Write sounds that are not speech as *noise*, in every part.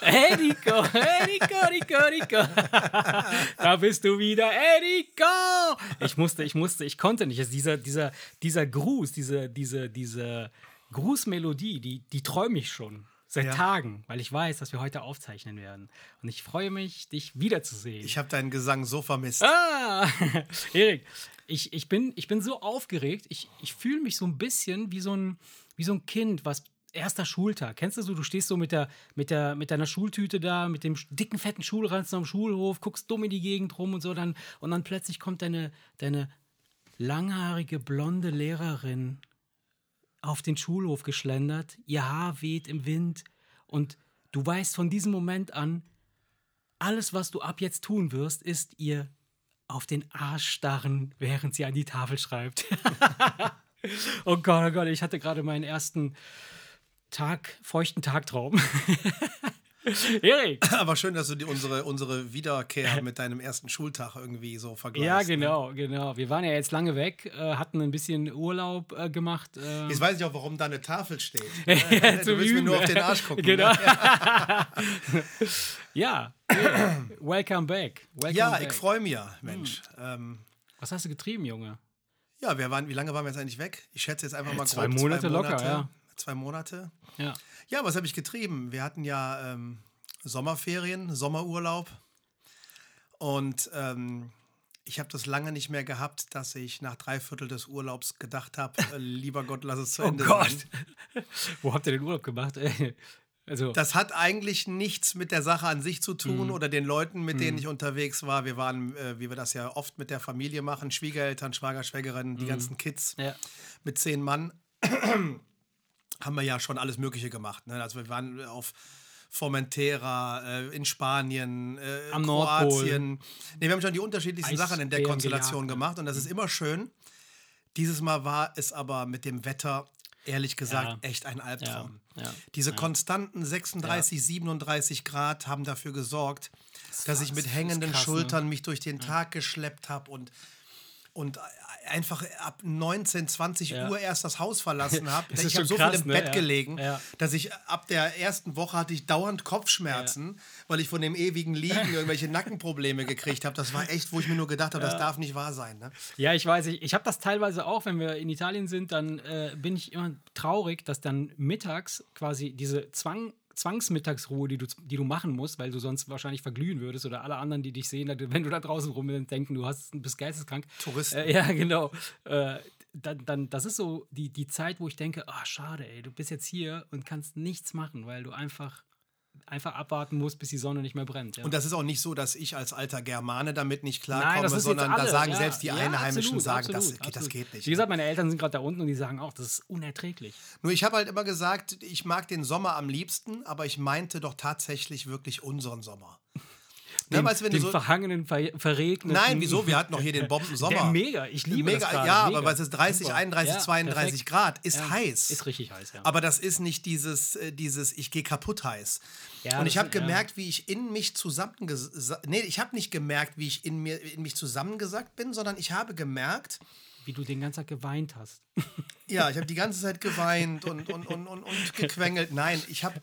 hey Nico, hey Nico, Nico, Nico. da bist du wieder, hey Nico. Ich musste, ich musste, ich konnte nicht. Also dieser, dieser, dieser Gruß, diese, diese, diese Grußmelodie, die, die träume ich schon. Seit ja. Tagen, weil ich weiß, dass wir heute aufzeichnen werden. Und ich freue mich, dich wiederzusehen. Ich habe deinen Gesang so vermisst. Ah, *laughs* Erik, ich, ich, bin, ich bin so aufgeregt. Ich, ich fühle mich so ein bisschen wie so ein, wie so ein Kind, was erster Schultag. Kennst du so, du stehst so mit, der, mit, der, mit deiner Schultüte da, mit dem dicken, fetten Schulranzen am Schulhof, guckst dumm in die Gegend rum und so, dann, und dann plötzlich kommt deine, deine langhaarige, blonde Lehrerin auf den Schulhof geschlendert, ihr Haar weht im Wind und du weißt von diesem Moment an, alles, was du ab jetzt tun wirst, ist ihr auf den Arsch starren, während sie an die Tafel schreibt. *laughs* oh Gott, oh Gott, ich hatte gerade meinen ersten Tag, feuchten Tagtraum. *laughs* Erik. *laughs* Aber schön, dass du die, unsere, unsere Wiederkehr *laughs* mit deinem ersten Schultag irgendwie so vergleichst. Ja, ne? genau, ne? genau. Wir waren ja jetzt lange weg, äh, hatten ein bisschen Urlaub äh, gemacht. Äh. Jetzt weiß ich auch, warum da eine Tafel steht. ja, du willst mir nur auf den Arsch gucken. Genau. Ne? ja, yeah. welcome back. Welcome ja, back. ich freue mich, Mensch. Hm. Ähm, Was hast du getrieben, Junge? Ja, wir waren, wie lange waren wir jetzt eigentlich weg? Ich schätze jetzt einfach mal zwei grob, Monate, zwei Monate locker, ja. Zwei Monate. Ja. Ja, was habe ich getrieben? Wir hatten ja ähm, Sommerferien, Sommerurlaub. Und ähm, ich habe das lange nicht mehr gehabt, dass ich nach drei Viertel des Urlaubs gedacht habe, äh, lieber Gott, lass es zu *laughs* oh Ende oh Gott. Wo habt ihr den Urlaub gemacht? *laughs* Also. Das hat eigentlich nichts mit der Sache an sich zu tun mm. oder den Leuten, mit mm. denen mhm. ich unterwegs war. Wir waren, äh, wie wir das ja oft mit der Familie machen, Schwiegereltern, Schwager, Schwägerin, die mm. ganzen Kids ja. mit zehn Mann, haben wir ja schon alles Mögliche gemacht. Ne? Also wir waren auf Formentera, äh, in Spanien, äh, Am Kroatien. Nee, wir haben schon die unterschiedlichsten Sachen in der Konstellation gejagt. gemacht und das ist immer schön. Dieses Mal war es aber mit dem Wetter ehrlich gesagt ja. echt ein Albtraum. Ja. Ja. Diese konstanten 36, 37 Grad haben dafür gesorgt, das dass ich mit hängenden krass, ne? Schultern ne? mich durch den Tag geschleppt habe und, und einfach ab 19, 20 ja. Uhr erst das Haus verlassen *laughs* habe. ich habe so krass, viel im ne? Bett ja. gelegen, ja. dass ich ab der ersten Woche hatte ich dauernd Kopfschmerzen, weil ich von dem ewigen Liegen irgendwelche Nackenprobleme gekriegt habe. Das war echt, wo ich mir nur gedacht habe, das darf nicht wahr sein. Ne? Ja, ich weiß, ich, ich habe das teilweise auch, wenn wir in Italien sind, dann äh, bin ich immer traurig, dass dann mittags quasi diese Zwang Zwangsmittagsruhe, die du, die du machen musst, weil du sonst wahrscheinlich verglühen würdest oder alle anderen, die dich sehen, wenn du da draußen rum denken, du hast, bist geisteskrank. Touristen. Äh, ja, genau. Äh, dann, dann, das ist so die, die Zeit, wo ich denke, ah, oh, schade, ey, du bist jetzt hier und kannst nichts machen, weil du einfach einfach abwarten muss, bis die Sonne nicht mehr brennt. Ja. Und das ist auch nicht so, dass ich als alter Germane damit nicht klarkomme, Nein, sondern da sagen ja, selbst die ja, Einheimischen, absolut, sagen, absolut, das, das, geht nicht. Wie gesagt, meine Eltern sind gerade da unten und die sagen auch, das ist unerträglich. Nur ich habe halt immer gesagt, ich mag den Sommer am liebsten, aber ich meinte doch tatsächlich wirklich unseren Sommer. Den, ne, den so verhangenen, ver verregneten. Nein, wieso? Wir hatten noch hier den Bombensommer. *laughs* Der mega, ich liebe mega, das Ja, mega. aber weil es ist 30, Super. 31, ja, 32 perfekt. Grad, ist ja, heiß. Ist richtig heiß, ja. Aber das ist nicht dieses, äh, dieses ich gehe kaputt heiß. Ja, und ich habe gemerkt, wie ich in mich zusammengesackt, nee, ich habe nicht gemerkt, wie ich in, mir, in mich zusammengesackt bin, sondern ich habe gemerkt, wie du den ganzen Tag geweint hast. Ja, ich habe die ganze Zeit geweint und, und, und, und, und gequengelt. Nein, ich habe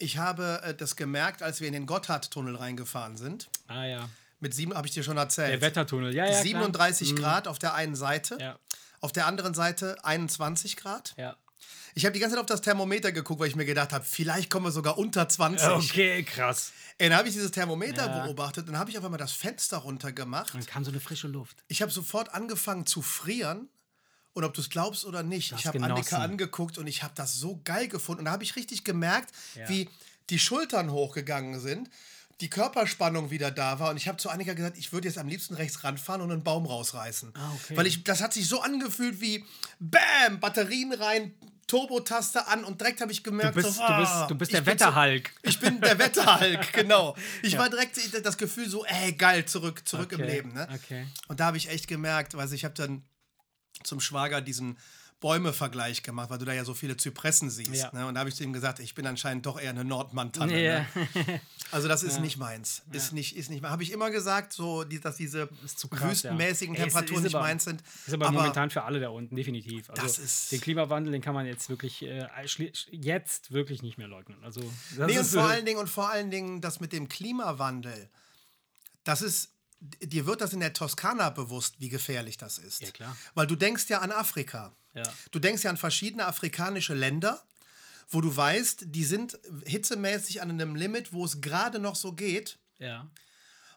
ich habe äh, das gemerkt, als wir in den Gotthardtunnel reingefahren sind. Ah ja. Mit sieben, habe ich dir schon erzählt. Der Wettertunnel, ja, ja. 37 klar. Mhm. Grad auf der einen Seite. Ja. Auf der anderen Seite 21 Grad. Ja. Ich habe die ganze Zeit auf das Thermometer geguckt, weil ich mir gedacht habe, vielleicht kommen wir sogar unter 20. Okay, krass. Dann habe ich dieses Thermometer ja. beobachtet, dann habe ich auf einmal das Fenster runtergemacht. Dann kam so eine frische Luft. Ich habe sofort angefangen zu frieren und ob du es glaubst oder nicht, das ich habe Annika angeguckt und ich habe das so geil gefunden. Und da habe ich richtig gemerkt, ja. wie die Schultern hochgegangen sind, die Körperspannung wieder da war und ich habe zu Annika gesagt, ich würde jetzt am liebsten rechts ranfahren und einen Baum rausreißen. Ah, okay. Weil ich, das hat sich so angefühlt wie Bam, Batterien rein, Turbo-Taste an und direkt habe ich gemerkt, du bist, so, ah, du bist, du bist der Wetterhulk. So, ich bin der Wetterhulk, *laughs* genau. Ich ja. war direkt das Gefühl so, ey, geil, zurück, zurück okay. im Leben. Ne? Okay. Und da habe ich echt gemerkt, weil ich habe dann zum Schwager diesen Bäume-Vergleich gemacht, weil du da ja so viele Zypressen siehst. Ja. Ne? Und da habe ich zu ihm gesagt, ich bin anscheinend doch eher eine Nordmantanne. Ja. Ne? *laughs* Also das ist nicht meins. Ist nicht, ist nicht. Habe ich immer gesagt, so, die, dass diese zu krass, wüstenmäßigen ja. Temperaturen nicht aber- meins sind. Ist aber, momentan für alle da unten, definitiv. Also Das ist- den Klimawandel, den kann man jetzt wirklich äh, jetzt wirklich nicht mehr leugnen. Also das Nee, und vor allen Dingen, und vor allen Dingen das mit dem Klimawandel, das ist, dir wird das in der Toskana bewusst, wie gefährlich das ist. Ja, klar. Weil du denkst ja an Afrika. Ja. Du denkst ja an verschiedene afrikanische Länder, wo du weißt, die sind hitzemäßig an einem Limit, wo es gerade noch so geht. ja.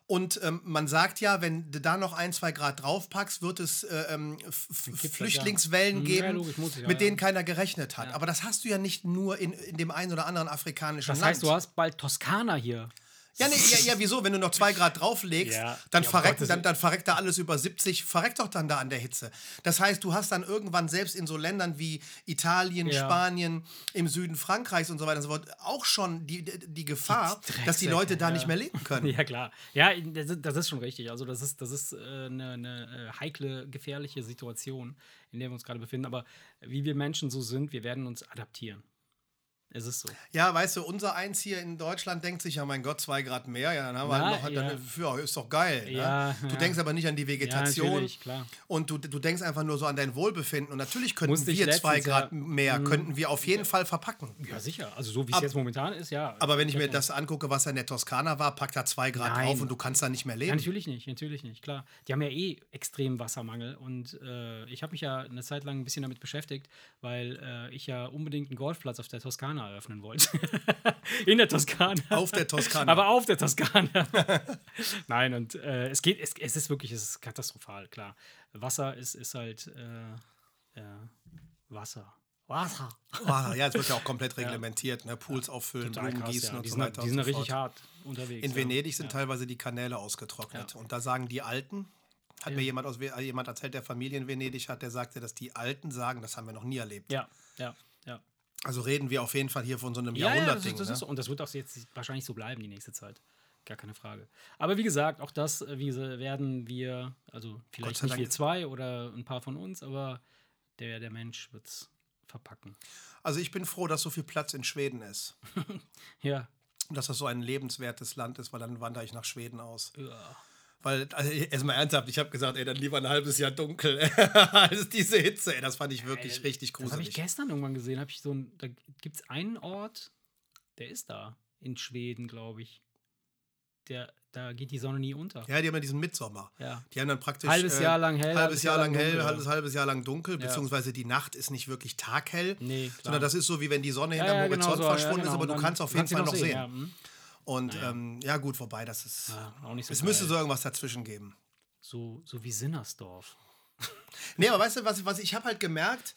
Und ähm, man sagt ja, wenn du da noch ein, zwei Grad draufpackst, wird es äh, ähm, das, Flüchtlingswellen ja. Hm, geben, ja, logisch, es, ja, mit denen keiner gerechnet hat. Aber das hast du ja nicht nur in, in dem einen oder anderen afrikanischen Das Land. heißt, du hast bald Toskana hier. Ja, nee, ja, ja, wieso? Wenn du noch zwei Grad drauflegst, Ja. dann, Ja, verreckt, dann, dann verreckt da alles über 70, verreckt doch dann da an der Hitze. Das heißt, du hast dann irgendwann selbst in so Ländern wie Italien, Ja. Spanien, im Süden Frankreichs und so weiter und so fort auch schon die, die Gefahr, dass die Leute da ja. nicht mehr leben können. *laughs* Ja, klar. Ja, das ist, das ist schon richtig. Also, das ist, das ist äh, eine, eine äh, heikle, gefährliche Situation, in der wir uns gerade befinden. Aber wie wir Menschen so sind, wir werden uns adaptieren. Es ist so. Ja, weißt du, unser Eins hier in Deutschland denkt sich, ja mein Gott, zwei Grad mehr, ja, dann haben wir halt noch, ja. dann, ja, ist doch geil. Ja, ne? Du ja. denkst aber nicht an die Vegetation. Und du, du denkst einfach nur so an dein Wohlbefinden. Und natürlich könnten Musste wir zwei ja, Grad mehr, könnten wir auf jeden Fall verpacken. Ja, sicher. Also, so wie es jetzt momentan ist, ja. Aber wenn ich mir das angucke, was in der Toskana war, packt da zwei Grad Nein. drauf und du kannst da nicht mehr Ja, leben. natürlich nicht, natürlich nicht, klar. Die haben ja eh extremen Wassermangel und äh, ich habe mich ja eine Zeit lang ein bisschen damit beschäftigt, weil äh, ich ja unbedingt einen Golfplatz auf der Toskana eröffnen wollte. *laughs* In der Toskana. Auf der Toskana. Aber auf der Toskana. *laughs* Nein, und äh, es geht, es, es ist wirklich, es ist katastrophal, klar. Wasser ist, ist halt äh, äh, Wasser. Wasser. Ah, ja, es wird ja auch *laughs* komplett reglementiert. Ne? Pools auffüllen, Total Blumen krass, gießen ja. und Die so sind, weiter. die sind und so richtig hart unterwegs. In ja. Venedig sind teilweise die Kanäle ausgetrocknet. Ja. Und da sagen die Alten, hat mir jemand, aus, Ve- jemand erzählt, der Familie in Venedig hat, der sagte, dass die Alten sagen, das haben wir noch nie erlebt. Ja, ja, ja. Also reden wir auf jeden Fall hier von so einem Ja, ja das, Jahrhundertding. das ne? ist, und das wird auch jetzt wahrscheinlich so bleiben die nächste Zeit. Gar keine Frage. Aber wie gesagt, auch das äh, wie werden wir, also vielleicht nicht wir zwei oder ein paar von uns, aber der, der Mensch wird es verpacken. Also ich bin froh, dass so viel Platz in Schweden ist. *laughs* Ja. Und dass das so ein lebenswertes Land ist, weil dann wandere ich nach Schweden aus. ja. Weil, also erstmal ernsthaft, ich habe gesagt, ey, dann lieber ein halbes Jahr dunkel *laughs* als diese Hitze. Ey, das fand ich wirklich richtig Das habe ich gruselig. gestern irgendwann gesehen. Hab ich so ein, da gibt es einen Ort, der ist da, in Schweden, glaube ich. Der, da geht die Sonne nie unter. Ja, die haben ja diesen Mitsommer. Ja. Die haben dann praktisch. Halbes Jahr lang hell, Halbes Jahr lang hell, dunkel. halbes, halbes Jahr lang dunkel, Ja. beziehungsweise die Nacht ist nicht wirklich taghell. Nee, klar. Sondern das ist so, wie wenn die Sonne hinterm ja, Horizont genau so, verschwunden genau. ist, aber du kannst auf jeden Fall noch noch sehen. Und ja. Ähm, ja, gut, wobei, das ist. Ja, auch nicht so es geil. müsste so irgendwas dazwischen geben. so, so wie Sinnersdorf. *laughs* Nee, aber weißt du, was, was ich habe halt gemerkt,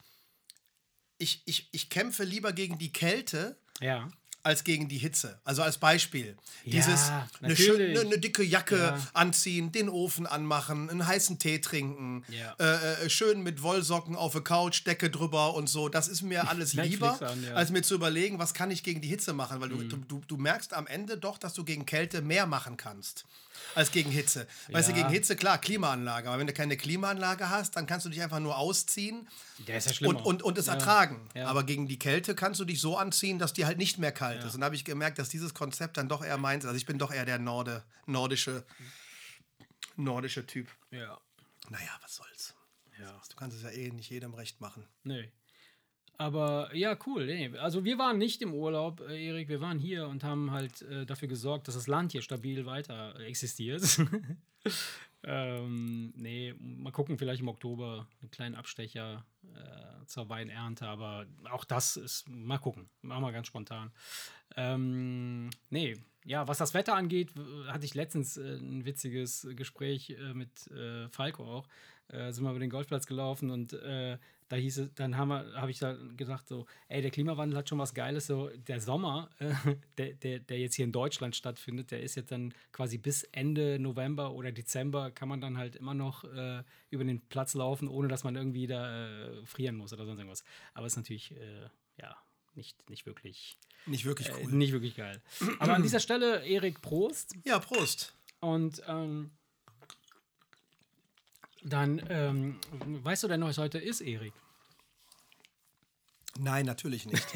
ich, ich, ich kämpfe lieber gegen die Kälte Ja. Als gegen die Hitze. Also als Beispiel. Ja, Dieses eine, schöne, eine dicke Jacke Ja. anziehen, den Ofen anmachen, einen heißen Tee trinken, Ja. äh, äh, schön mit Wollsocken auf der Couch, Decke drüber und so. Das ist mir alles lieber, an. Mhm. als mir zu überlegen, was kann ich gegen die Hitze machen. Weil du, du, du, du merkst am Ende doch, dass du gegen Kälte mehr machen kannst. Als gegen Hitze. Weißt du, Ja. gegen Hitze, klar, Klimaanlage. Aber wenn du keine Klimaanlage hast, dann kannst du dich einfach nur ausziehen Der ist ja schlimmer. und, und, und es Ja. ertragen. Ja. Aber gegen die Kälte kannst du dich so anziehen, dass die halt nicht mehr kalt ist. Und da habe ich gemerkt, dass dieses Konzept dann doch eher meins ist. Also ich bin doch eher der Norde, nordische, nordische Typ. Ja. Naja, was soll's. Ja. Du kannst es ja eh nicht jedem recht machen. Nee. Aber ja, cool. Nee. Also wir waren nicht im Urlaub, äh, Erik, wir waren hier und haben halt äh, dafür gesorgt, dass das Land hier stabil weiter existiert. *laughs* ähm, nee, mal gucken, vielleicht im Oktober einen kleinen Abstecher äh, zur Weinernte, aber auch das ist, mal gucken, machen wir ganz spontan. Ähm, nee, ja, was das Wetter angeht, hatte ich letztens äh, ein witziges Gespräch äh, mit äh, Falco auch. Äh, sind wir über den Golfplatz gelaufen und äh, da hieß es, dann haben wir, habe ich da gesagt so, ey, der Klimawandel hat schon was Geiles, so der Sommer, *laughs* äh, der, der, der jetzt hier in Deutschland stattfindet, der ist jetzt dann quasi bis Ende November oder Dezember kann man dann halt immer noch äh, über den Platz laufen, ohne dass man irgendwie da äh, frieren muss oder sonst irgendwas. Aber ist natürlich, äh, ja, nicht, nicht wirklich, Nicht wirklich äh, cool. nicht wirklich geil. Aber an dieser Stelle, Erik, Prost. Ja, Prost. Und ähm, dann, ähm, weißt du denn, was heute ist, Erik? Nein, natürlich nicht.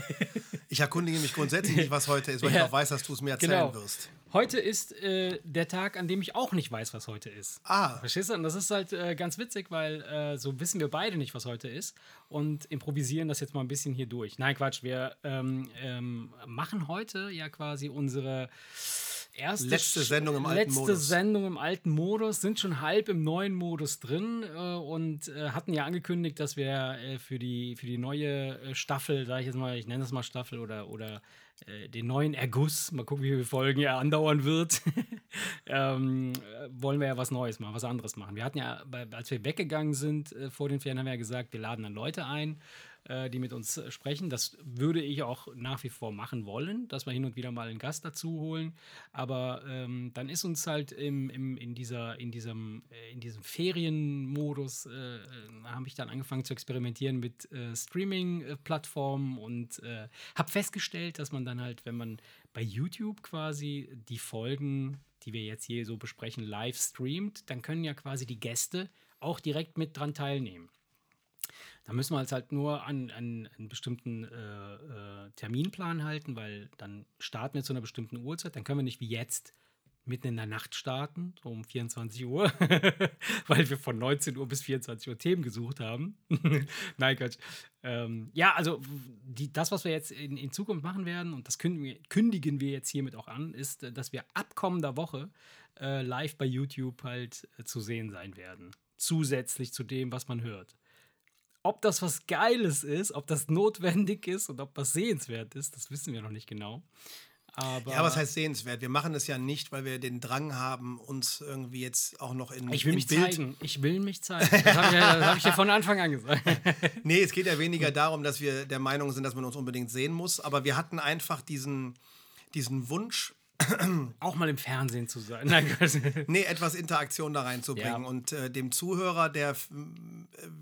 Ich erkundige mich grundsätzlich nicht, was heute ist, weil ja. ich auch weiß, dass du es mir erzählen genau. wirst. Heute ist äh, der Tag, an dem ich auch nicht weiß, was heute ist. Ah. Verstehst du? Und das ist halt äh, ganz witzig, weil äh, so wissen wir beide nicht, was heute ist und improvisieren das jetzt mal ein bisschen hier durch. Nein, Quatsch, wir ähm, ähm, machen heute ja quasi unsere erste letzte Sendung im alten letzte Modus. Sendung im alten Modus, sind schon halb im neuen Modus drin äh, und äh, hatten ja angekündigt, dass wir äh, für, die, für die neue äh, Staffel, sage ich jetzt mal, ich nenne es mal Staffel oder, oder äh, den neuen Erguss, mal gucken, wie viele Folgen er andauern wird, *laughs* ähm, wollen wir ja was Neues machen, was anderes machen. Wir hatten ja, als wir weggegangen sind äh, vor den Ferien, haben wir ja gesagt, wir laden dann Leute ein, äh, die mit uns sprechen. Das würde ich auch nach wie vor machen wollen, dass wir hin und wieder mal einen Gast dazu holen. Aber ähm, dann ist uns halt im, im, in, dieser, in diesem, äh, in diesem Ferienmodus, äh, äh, habe ich dann angefangen zu experimentieren mit äh, Streaming-Plattformen und äh, habe festgestellt, dass man dann halt, wenn man bei YouTube quasi die Folgen, die wir jetzt hier so besprechen, live streamt, dann können ja quasi die Gäste auch direkt mit dran teilnehmen. Da müssen wir uns halt nur an, an einen bestimmten äh, äh, Terminplan halten, weil dann starten wir zu einer bestimmten Uhrzeit. Dann können wir nicht wie jetzt mitten in der Nacht starten, so um 24 Uhr, *laughs* weil wir von 19 Uhr bis 24 Uhr Themen gesucht haben. *laughs* Nein, Quatsch. Ähm, ja, also die, das, was wir jetzt in, in Zukunft machen werden, und das kündigen wir, kündigen wir jetzt hiermit auch an, ist, dass wir ab kommender Woche äh, live bei YouTube halt äh, zu sehen sein werden. Zusätzlich zu dem, was man hört. Ob das was Geiles ist, ob das notwendig ist und ob das sehenswert ist, das wissen wir noch nicht genau. Aber ja, was heißt sehenswert? Wir machen es ja nicht, weil wir den Drang haben, uns irgendwie jetzt auch noch in Ich will mich Bild zeigen. Ich will mich zeigen. Das habe ich, ja, hab ich ja von Anfang an gesagt. *laughs* nee, es geht ja weniger darum, dass wir der Meinung sind, dass man uns unbedingt sehen muss. Aber wir hatten einfach diesen, diesen Wunsch, *clears throat* auch mal im Fernsehen zu sein. Nein, *laughs* nee, etwas Interaktion da reinzubringen. Ja. Und äh, dem Zuhörer, der,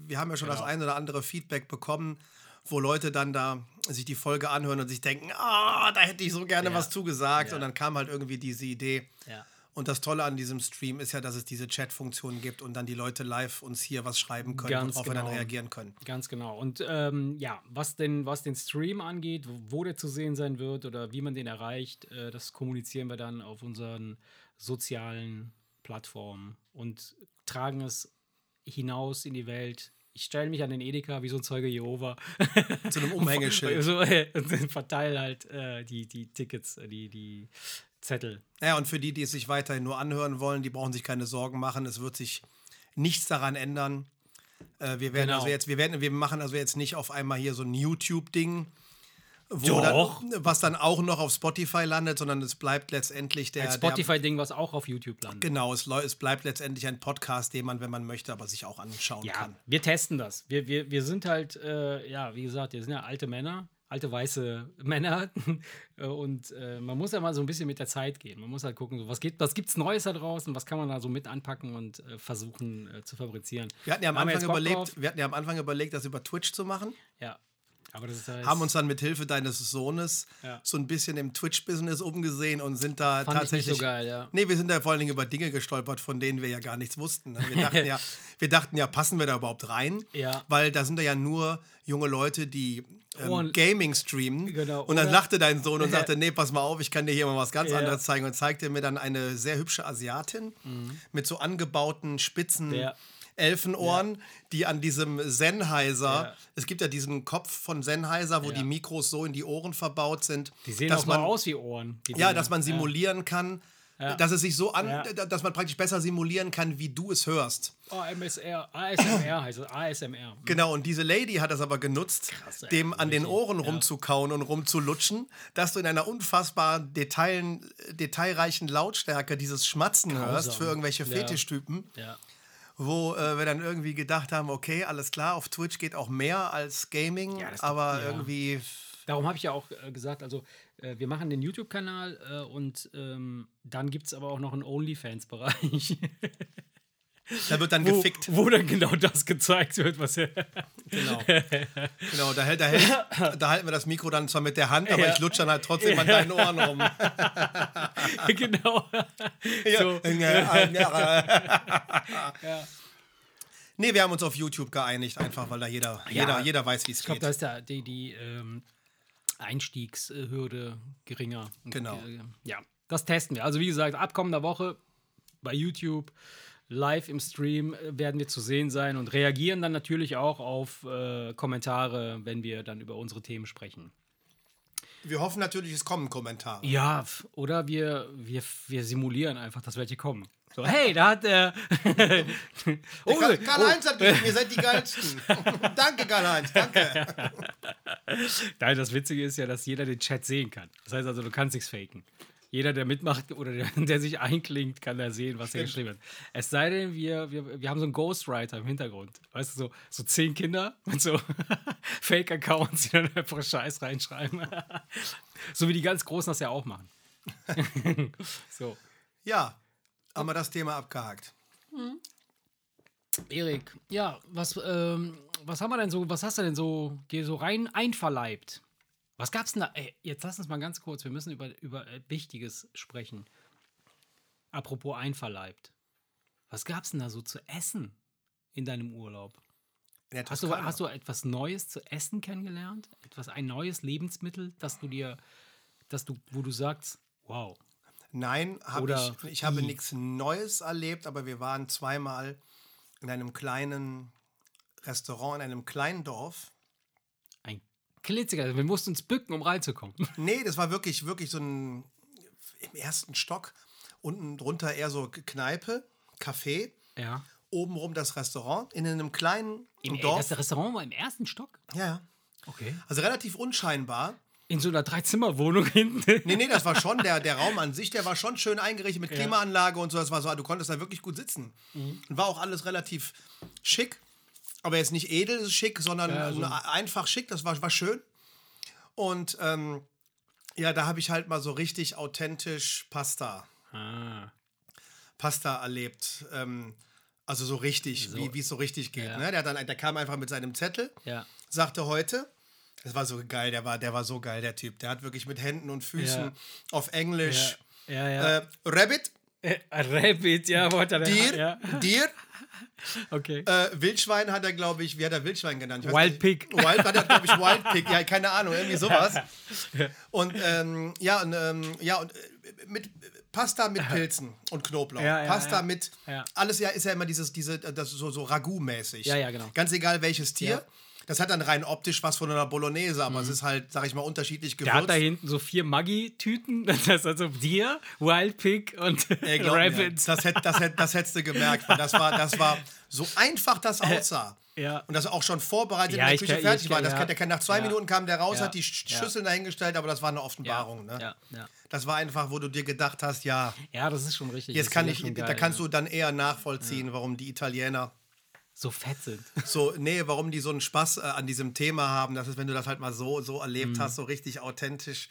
wir haben ja schon genau. das ein oder andere Feedback bekommen, wo Leute dann da sich die Folge anhören und sich denken, ah, da hätte ich so gerne ja. was zugesagt. Ja. Und dann kam halt irgendwie diese Idee. Ja. Und das Tolle an diesem Stream ist ja, dass es diese Chat-Funktion gibt und dann die Leute live uns hier was schreiben können, Ganz worauf genau. wir dann genau. reagieren können. Ganz genau. Und ähm, ja, was den, was den Stream angeht, wo der zu sehen sein wird oder wie man den erreicht, äh, das kommunizieren wir dann auf unseren sozialen Plattformen und tragen es hinaus in die Welt ich stelle mich an den Edeka wie so ein Zeuge Jehova. Zu einem *laughs* Umhängeschild. so, *laughs* und verteile halt äh, die, die Tickets, äh, die, die Zettel. Ja, und für die, die es sich weiterhin nur anhören wollen, die brauchen sich keine Sorgen machen. Es wird sich nichts daran ändern. Äh, wir werden genau. also jetzt, wir werden, wir machen also jetzt nicht auf einmal hier so ein YouTube-Ding, Doch. Dann, was dann auch noch auf Spotify landet, sondern es bleibt letztendlich der. Ein Spotify-Ding, was auch auf YouTube landet. Genau, es, es, bleibt letztendlich ein Podcast, den man, wenn man möchte, aber sich auch anschauen ja, kann. Wir testen das. Wir, wir, wir sind halt, äh, ja, wie gesagt, wir sind ja alte Männer alte weiße *laughs* Männer. Und äh, man muss ja mal so ein bisschen mit der Zeit gehen. Man muss halt gucken, so, was, geht, was gibt es Neues da draußen, was kann man da so mit anpacken und äh, versuchen äh, zu fabrizieren. Wir hatten ja am Anfang überlegt, wir hatten ja am Anfang überlegt, das über Twitch zu machen. Ja. Aber das ist halt haben uns dann mit Hilfe deines Sohnes ja. so ein bisschen im Twitch-Business umgesehen und sind da Fand tatsächlich. Ich nicht so geil, ja. Nee, wir sind da vor allen Dingen über Dinge gestolpert, von denen wir ja gar nichts wussten. Ne? Wir *laughs* dachten ja, wir dachten ja, passen wir da überhaupt rein? Ja. Weil da sind da ja nur junge Leute, die ähm, Gaming streamen. Genau. Und dann lachte dein Sohn und *laughs* sagte: Nee, pass mal auf, ich kann dir hier mal was ganz ja. anderes zeigen. Und zeigte mir dann eine sehr hübsche Asiatin mhm. mit so angebauten spitzen. Ja. Elfenohren, ja. die an diesem Sennheiser, ja. es gibt ja diesen Kopf von Sennheiser, wo ja. die Mikros so in die Ohren verbaut sind. Die sehen dass auch man, aus wie Ohren. Ja, dass man simulieren kann. Dass es sich so an, dass man praktisch besser simulieren kann, wie du es hörst. Oh, MSR, ASMR heißt es, ASMR. Genau, und diese Lady hat das aber genutzt, Krass, dem an den Ohren rumzukauen und rumzulutschen, dass du in einer unfassbar detailen, detailreichen Lautstärke dieses Schmatzen Grausam. hörst für irgendwelche Fetischtypen. Ja. Wo äh, wir dann irgendwie gedacht haben, okay, alles klar, auf Twitch geht auch mehr als Gaming, aber irgendwie Darum habe ich ja auch äh, gesagt, also äh, wir machen den YouTube-Kanal äh, und ähm, dann gibt es aber auch noch einen OnlyFans-Bereich. *laughs* Da wird dann wo, gefickt. Wo dann genau das gezeigt wird, was er. genau. genau da, hält, da, hält, da halten wir das Mikro dann zwar mit der Hand, aber ja. ich lutsche dann halt trotzdem ja. an deinen Ohren rum. *laughs* genau. So. ja. Nee, wir haben uns auf YouTube geeinigt, einfach weil da jeder, ja, jeder, jeder weiß, wie es geht. Ich glaube, da ist da die, die ähm, Einstiegshürde geringer. Genau. Äh, ja, das testen wir. Also wie gesagt, ab kommender Woche bei YouTube live im Stream äh, werden wir zu sehen sein und reagieren dann natürlich auch auf äh, Kommentare, wenn wir dann über unsere Themen sprechen. Wir hoffen natürlich, es kommen Kommentare. Ja, oder wir, wir, wir simulieren einfach, dass welche kommen. So, hey, da hat *laughs* der. oh, Karl-Heinz oh. hat geschrieben, ihr seid die geilsten. *laughs* danke, Karl-Heinz, danke. *laughs* Nein, das Witzige ist ja, dass jeder den Chat sehen kann. Das heißt also, du kannst nichts faken. Jeder, der mitmacht *laughs* oder der, der sich einklingt, kann da sehen, was Stimmt. er geschrieben hat. Es sei denn, wir, wir, wir haben so einen Ghostwriter im Hintergrund. Weißt du, so, so zehn Kinder mit so *laughs* Fake-Accounts, die dann einfach Scheiß reinschreiben. *laughs* so wie die ganz Großen das ja auch machen. so. Ja, haben wir das Thema abgehakt. Mhm. Erik, ja, was, ähm, was haben wir denn so, was hast du denn so dir so rein einverleibt? Was gab's denn da? Ey, jetzt lass uns mal ganz kurz, wir müssen über, über äh, Wichtiges sprechen. Apropos einverleibt. Was gab's denn da so zu essen in deinem Urlaub? Hast du, hast du etwas Neues zu essen kennengelernt? Etwas, ein neues Lebensmittel, das du dir, dass du, wo du sagst, wow. Nein, hab ich, ich habe nichts Neues erlebt, aber wir waren zweimal in einem kleinen Restaurant, in einem kleinen Dorf. Ein klitziger, wir mussten uns bücken, um reinzukommen. *laughs* Nee, das war wirklich, wirklich so ein im ersten Stock. Unten drunter eher so Kneipe, Café. Ja. Obenrum das Restaurant in einem kleinen Im, Dorf. Das Restaurant war im ersten Stock? Ja, ja. Okay. Also relativ unscheinbar. In so einer Dreizimmerwohnung *laughs* hinten. Nee, nee, das war schon, der, der Raum an sich, der war schon schön eingerichtet mit Klimaanlage und so. Das war so, du konntest da wirklich gut sitzen. Mhm. Und war auch alles relativ schick. Aber jetzt nicht edel schick, sondern ja, so. einfach schick. Das war, war schön. Und ähm, ja, da habe ich halt mal so richtig authentisch Pasta. Ah. Pasta erlebt. Ähm, also so richtig, so. wie es so richtig geht. Ja. Ne? Der, dann, der kam einfach mit seinem Zettel, ja. sagte heute, das war so geil, der war, der war so geil, der Typ. Der hat wirklich mit Händen und Füßen ja. auf Englisch. Ja, ja. ja. Äh, Rabbit. Äh, Rabbit, ja, wollte er. Dir. Dir. Okay. Äh, Wildschwein hat er, glaube ich, wie hat er Wildschwein genannt? Wild Pig. Wild hat er, glaube ich, Wild Pig. Ja, keine Ahnung, irgendwie *laughs* sowas. Und ähm, ja, und, ähm, ja, und äh, mit Pasta mit *laughs* Pilzen und Knoblauch. Ja, ja, Pasta ja. mit alles ja ist ja immer dieses diese das so so Ragout-mäßig. Ja, ja, genau. Ganz egal welches Tier. Das hat dann rein optisch was von einer Bolognese, aber mhm. es ist halt, sag ich mal, unterschiedlich gewürzt. Der hat da hinten so vier Maggi-Tüten. *laughs* Das ist also Deer, Wild Pig und Ey, Rabbit. Das, hätt, das, hätt, das hättest du gemerkt, weil das war, das war so einfach das *laughs* aussah. Ja. Und das auch schon vorbereitet ja, in der Küche kann, fertig war. Das ja. kann, der nach zwei ja. Minuten kam der raus, hat die Schüsseln dahingestellt, aber das war eine Offenbarung. Ne? Das war einfach, wo du dir gedacht hast, ja. Ja, das ist schon richtig. Jetzt kann ich, da kannst du dann eher nachvollziehen, warum die Italiener so fett sind. *laughs* So, nee, warum die so einen Spaß äh, an diesem Thema haben. Das ist, wenn du das halt mal so, so erlebt mm. hast, so richtig authentisch.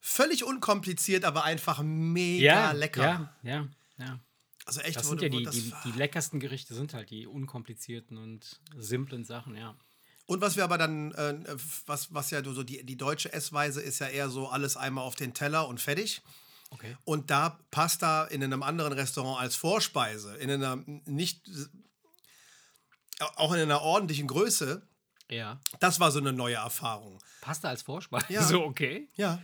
Völlig unkompliziert, aber einfach mega ja, lecker. Ja, ja, ja. Also echt, das sind ja die, die, die leckersten Gerichte, sind halt die unkomplizierten und simplen Sachen, ja. Und was wir aber dann, äh, was, was ja so die, die deutsche Essweise ist ja eher so alles einmal auf den Teller und fertig. Okay. Und da Pasta in einem anderen Restaurant als Vorspeise, in einer nicht auch in einer ordentlichen Größe. Ja. Das war so eine neue Erfahrung. Pasta als Vorspeise? Ja. *laughs* So, okay. Ja.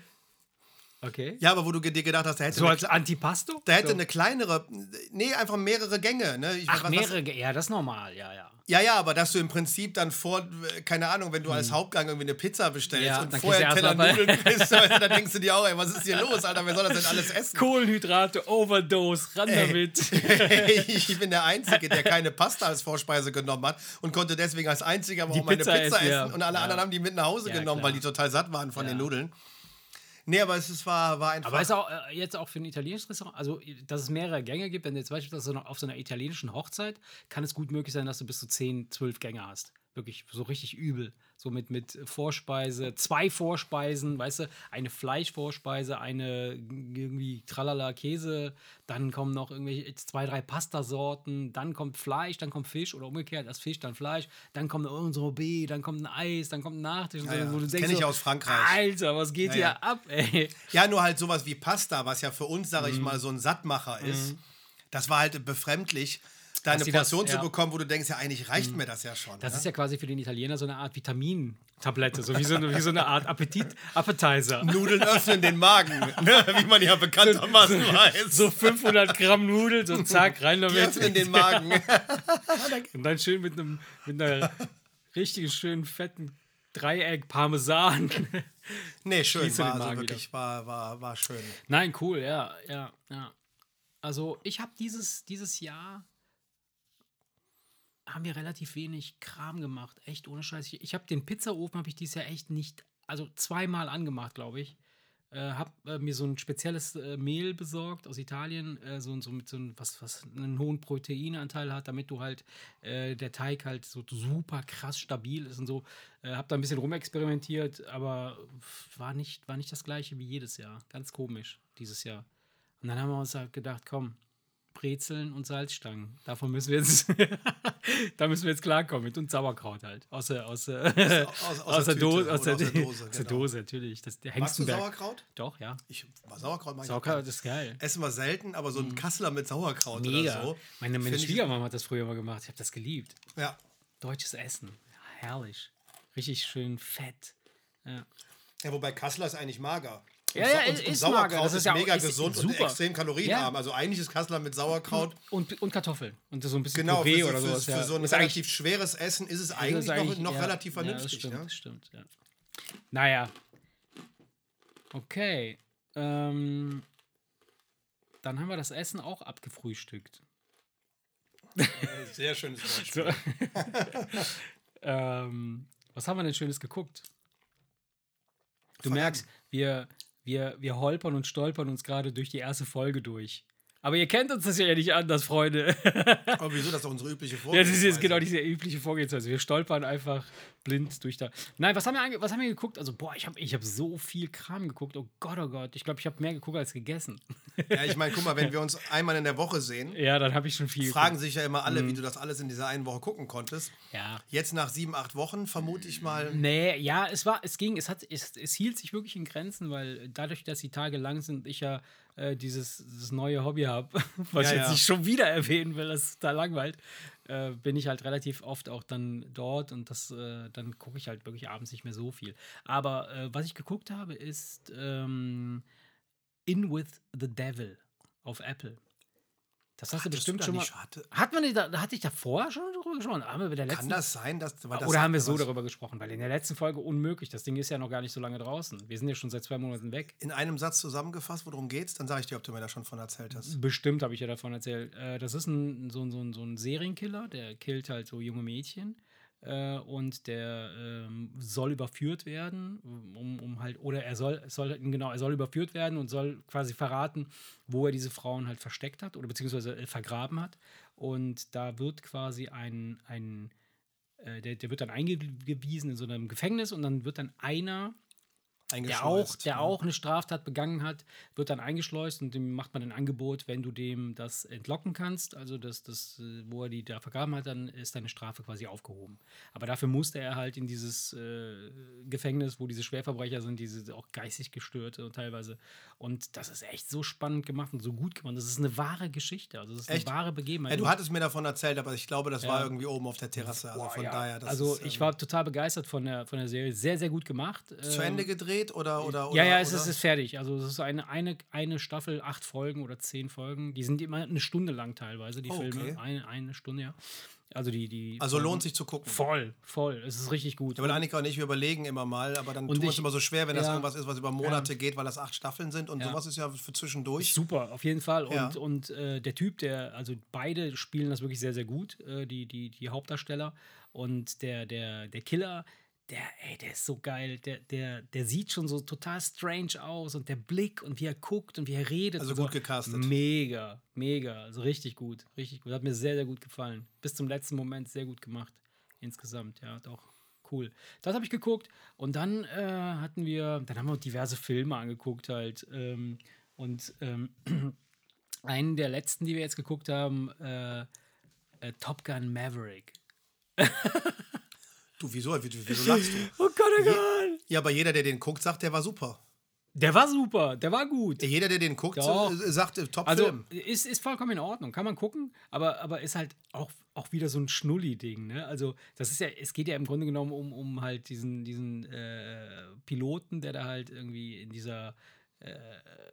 Okay. Ja, aber wo du dir gedacht hast, da hätte. So als Antipasto? Da hätte so. eine kleinere. Nee, einfach mehrere Gänge. Ne? Ich, Ach, was, mehrere Gänge. Ja, das ist normal, ja, ja. Ja, ja, aber dass du im Prinzip dann vor, keine Ahnung, wenn du als hm. Hauptgang irgendwie eine Pizza bestellst ja, und vorher einen Teller Nudeln *laughs* isst, dann denkst du dir auch, ey, was ist hier los, Alter, wer soll das denn alles essen? Kohlenhydrate, Overdose, ran ey, damit. *laughs* ich bin der Einzige, der keine Pasta als Vorspeise genommen hat und konnte deswegen als Einziger auch meine Pizza, Pizza essen. Ja. Und alle ja. anderen haben die mit nach Hause genommen, weil die total satt waren von den Nudeln. Nee, aber es ist, war, war einfach. Aber ist auch äh, jetzt auch für ein italienisches Restaurant, also dass es mehrere Gänge gibt, wenn du jetzt beispielsweise auf so einer italienischen Hochzeit, kann es gut möglich sein, dass du bis zu 10, 12 Gänge hast. Wirklich so richtig übel. So mit, mit Vorspeise, zwei Vorspeisen, weißt du, eine Fleischvorspeise, eine irgendwie Tralala Käse, dann kommen noch irgendwelche zwei, drei Pastasorten, dann kommt Fleisch, dann kommt Fisch oder umgekehrt, erst Fisch, dann Fleisch, dann kommt ein Sorbet, dann kommt ein Eis, dann kommt ein Nachtisch. Ja, ja. wo du das kenne ich so, aus Frankreich. Alter, was geht Ja, hier ab, ey? Ja, nur halt sowas wie Pasta, was ja für uns, sage Mhm. ich mal, so ein Sattmacher ist. Das war halt befremdlich, deine Portion das, zu ja. bekommen, wo du denkst, ja, eigentlich reicht mir das ja schon. Das ne? ist ja quasi für den Italiener so eine Art Vitamintablette, so wie so eine, wie so eine Art Appetit, Appetizer. Nudeln öffnen den Magen, *laughs* ne? wie man ja bekanntermaßen weiß. So 500 Gramm Nudeln, so zack, rein Die damit. öffnen den Magen. *laughs* *laughs* Und dann schön mit einem mit einer richtigen schönen fetten Dreieck Parmesan. Nee, schön, Schließe war also wirklich, war, war, war schön. Nein, cool, ja, ja, ja. Also ich habe dieses, dieses Jahr haben wir relativ wenig Kram gemacht, echt ohne Scheiß. Ich, habe den Pizzaofen habe ich dieses Jahr echt nicht, also zweimal angemacht, glaube ich. Äh, habe äh, mir so ein spezielles äh, Mehl besorgt aus Italien, äh, so, so mit so einem, was, was einen hohen Proteinanteil hat, damit du halt äh, der Teig halt so super krass stabil ist und so. Äh, habe da ein bisschen rumexperimentiert, aber war nicht, war nicht das gleiche wie jedes Jahr. Ganz komisch dieses Jahr. Und dann haben wir uns halt gedacht, komm, Brezeln und Salzstangen. Davon müssen wir jetzt, *laughs* da müssen wir jetzt klarkommen mit und Sauerkraut halt. Aus der, aus der, aus- aus aus *laughs* der *laughs* Dose, aus der, Dose, aus der. Dose, natürlich. Das, der Magst du. Sauerkraut? Doch, ja. Ich, Sauerkraut mag Sauerkraut ist geil. Essen wir selten, aber so ein Kasseler mit Sauerkraut Mega. oder so. Meine, meine Schwiegermama hat das früher mal gemacht. Ich habe das geliebt. Ja. Deutsches Essen. herrlich. Richtig schön fett. Ja. Ja, wobei Kassler ist eigentlich mager. Und Ja, ja, und, ist und Sauerkraut mager. Das ist, ja auch- mega ist gesund und super. extrem kalorienarm. Also eigentlich ist Kassler mit Sauerkraut Und, und Kartoffeln. Und so ein bisschen genau Püree für, so- oder für, ja. so ein Ist relativ schweres Essen ist es eigentlich, ist eigentlich- noch, noch ja, relativ Ja, das vernünftig. stimmt, ne? das stimmt, ja. Naja. Okay. Ähm, dann haben wir das Essen auch abgefrühstückt. Sehr schönes *laughs* Wort. So. *laughs* ähm, was haben wir denn Schönes geguckt? Du merkst, wir, wir, wir holpern und stolpern uns gerade durch die erste Folge durch. Aber ihr kennt uns das ja nicht anders, Freunde. *laughs* Aber wieso? Das ist doch unsere übliche Ja, Vorgehensweise. das ist jetzt genau diese übliche Vorgehensweise. Wir stolpern einfach blind durch da. Nein, was haben wir, was haben wir geguckt? Also, boah, ich habe ich hab so viel Kram geguckt. Oh Gott, oh Gott. Ich glaube, ich habe mehr geguckt als gegessen. Ja, ich meine, guck mal, wenn wir uns *laughs* einmal in der Woche sehen, Ja, dann habe ich schon viel fragen sich ja immer alle, Mhm. wie du das alles in dieser einen Woche gucken konntest. geguckt. Ja. Jetzt nach sieben, acht Wochen vermute ich mal. Nee, ja, es war, es ging, es hat, es, es hielt sich wirklich in Grenzen, weil dadurch, dass die Tage lang sind, ich ja äh, dieses, dieses neue Hobby habe, *laughs* was Ja, ich jetzt ja. nicht schon wieder erwähnen will, das ist da langweilt, äh, bin ich halt relativ oft auch dann dort und das, äh, dann gucke ich halt wirklich abends nicht mehr so viel. Aber äh, was ich geguckt habe, ist ähm, In With the Devil auf Apple. Das hast du bestimmt da schon mal. nicht- hatte- Hat man da, hatte ich da vorher schon drüber gesprochen? Haben wir bei der Kann letzten das sein, dass. Das oder haben wir so darüber gesprochen? Weil in der letzten Folge unmöglich. Das Ding ist ja noch gar nicht so lange draußen. Wir sind ja schon seit zwei Monaten weg. In einem Satz zusammengefasst, worum geht's? Dann sage ich dir, ob du mir da schon von erzählt hast. Bestimmt habe ich ja davon erzählt. Äh, das ist ein, so, ein- so, ein- so ein Serienkiller, der killt halt so junge Mädchen. Äh, und der ähm, soll überführt werden, um, um halt, oder er soll, soll, genau, er soll überführt werden und soll quasi verraten, wo er diese Frauen halt versteckt hat oder beziehungsweise äh, vergraben hat. Und da wird quasi ein, ein äh, der, der wird dann eingewiesen in so einem Gefängnis und dann wird dann einer, der auch, der ne? auch eine Straftat begangen hat, wird dann eingeschleust und dem macht man ein Angebot, wenn du dem das entlocken kannst, also das, das, äh, wo er die da vergraben hat, dann ist deine Strafe quasi aufgehoben. Aber dafür musste er halt in dieses äh, Gefängnis, wo diese Schwerverbrecher sind, diese auch geistig gestörte und teilweise. Und das ist echt so spannend gemacht und so gut gemacht. Das ist eine wahre Geschichte, also das ist Echt? eine wahre Begebenheit. Ja, du hattest mir davon erzählt, aber ich glaube, das war Ja. irgendwie oben auf der Terrasse. Also Boah, von ja. daher. Also ist, ich ähm, war total begeistert von der, von der Serie. Sehr, sehr gut gemacht. zu Ähm, Ende gedreht oder. oder, oder ja, ja, es oder? ist, es ist fertig. Also es ist eine, eine, eine Staffel, acht Folgen oder zehn Folgen. Die sind immer eine Stunde lang teilweise, die Oh, Filme. okay. Eine, eine Stunde, ja. Also die, die Also lohnt sich zu gucken. Voll, voll. Es ist richtig gut. Ja, weil Annika und ich, wir überlegen immer mal, aber dann Und tun wir uns ich- immer so schwer, wenn das ja. irgendwas ist, was über Monate geht, weil das acht Staffeln sind und Ja. sowas ist ja für zwischendurch. Super, auf jeden Fall. Und, Ja. und äh, der Typ, der, also beide spielen das wirklich sehr, sehr gut, äh, die, die, die Hauptdarsteller. Und der, der, der Killer, der, ey, der ist so geil. Der, der, der sieht schon so total strange aus und der Blick und wie er guckt und wie er redet. Also und so. gut gecastet. Mega, mega. Also richtig gut, richtig gut. Hat mir sehr, sehr gut gefallen. Bis zum letzten Moment sehr gut gemacht. Insgesamt, ja, doch. Cool. Das habe ich geguckt. Und dann äh, hatten wir, dann haben wir diverse Filme angeguckt halt. Ähm, und ähm, *clears throat* einen der letzten, die wir jetzt geguckt haben, äh, äh, Top Gun Maverick. *laughs* Du, wieso? Wieso, lachst du? Oh Gott, oh Gott. Ja, aber jeder, der den guckt, sagt, der war super. Der war super, der war gut. Jeder, der den guckt, Doch. äh, sagt, äh, top Also Film. ist, ist vollkommen in Ordnung, kann man gucken, aber, aber ist halt auch, auch wieder so ein Schnulli-Ding. Ne? Also das ist ja, es geht ja im Grunde genommen um, um halt diesen, diesen äh, Piloten, der da halt irgendwie in dieser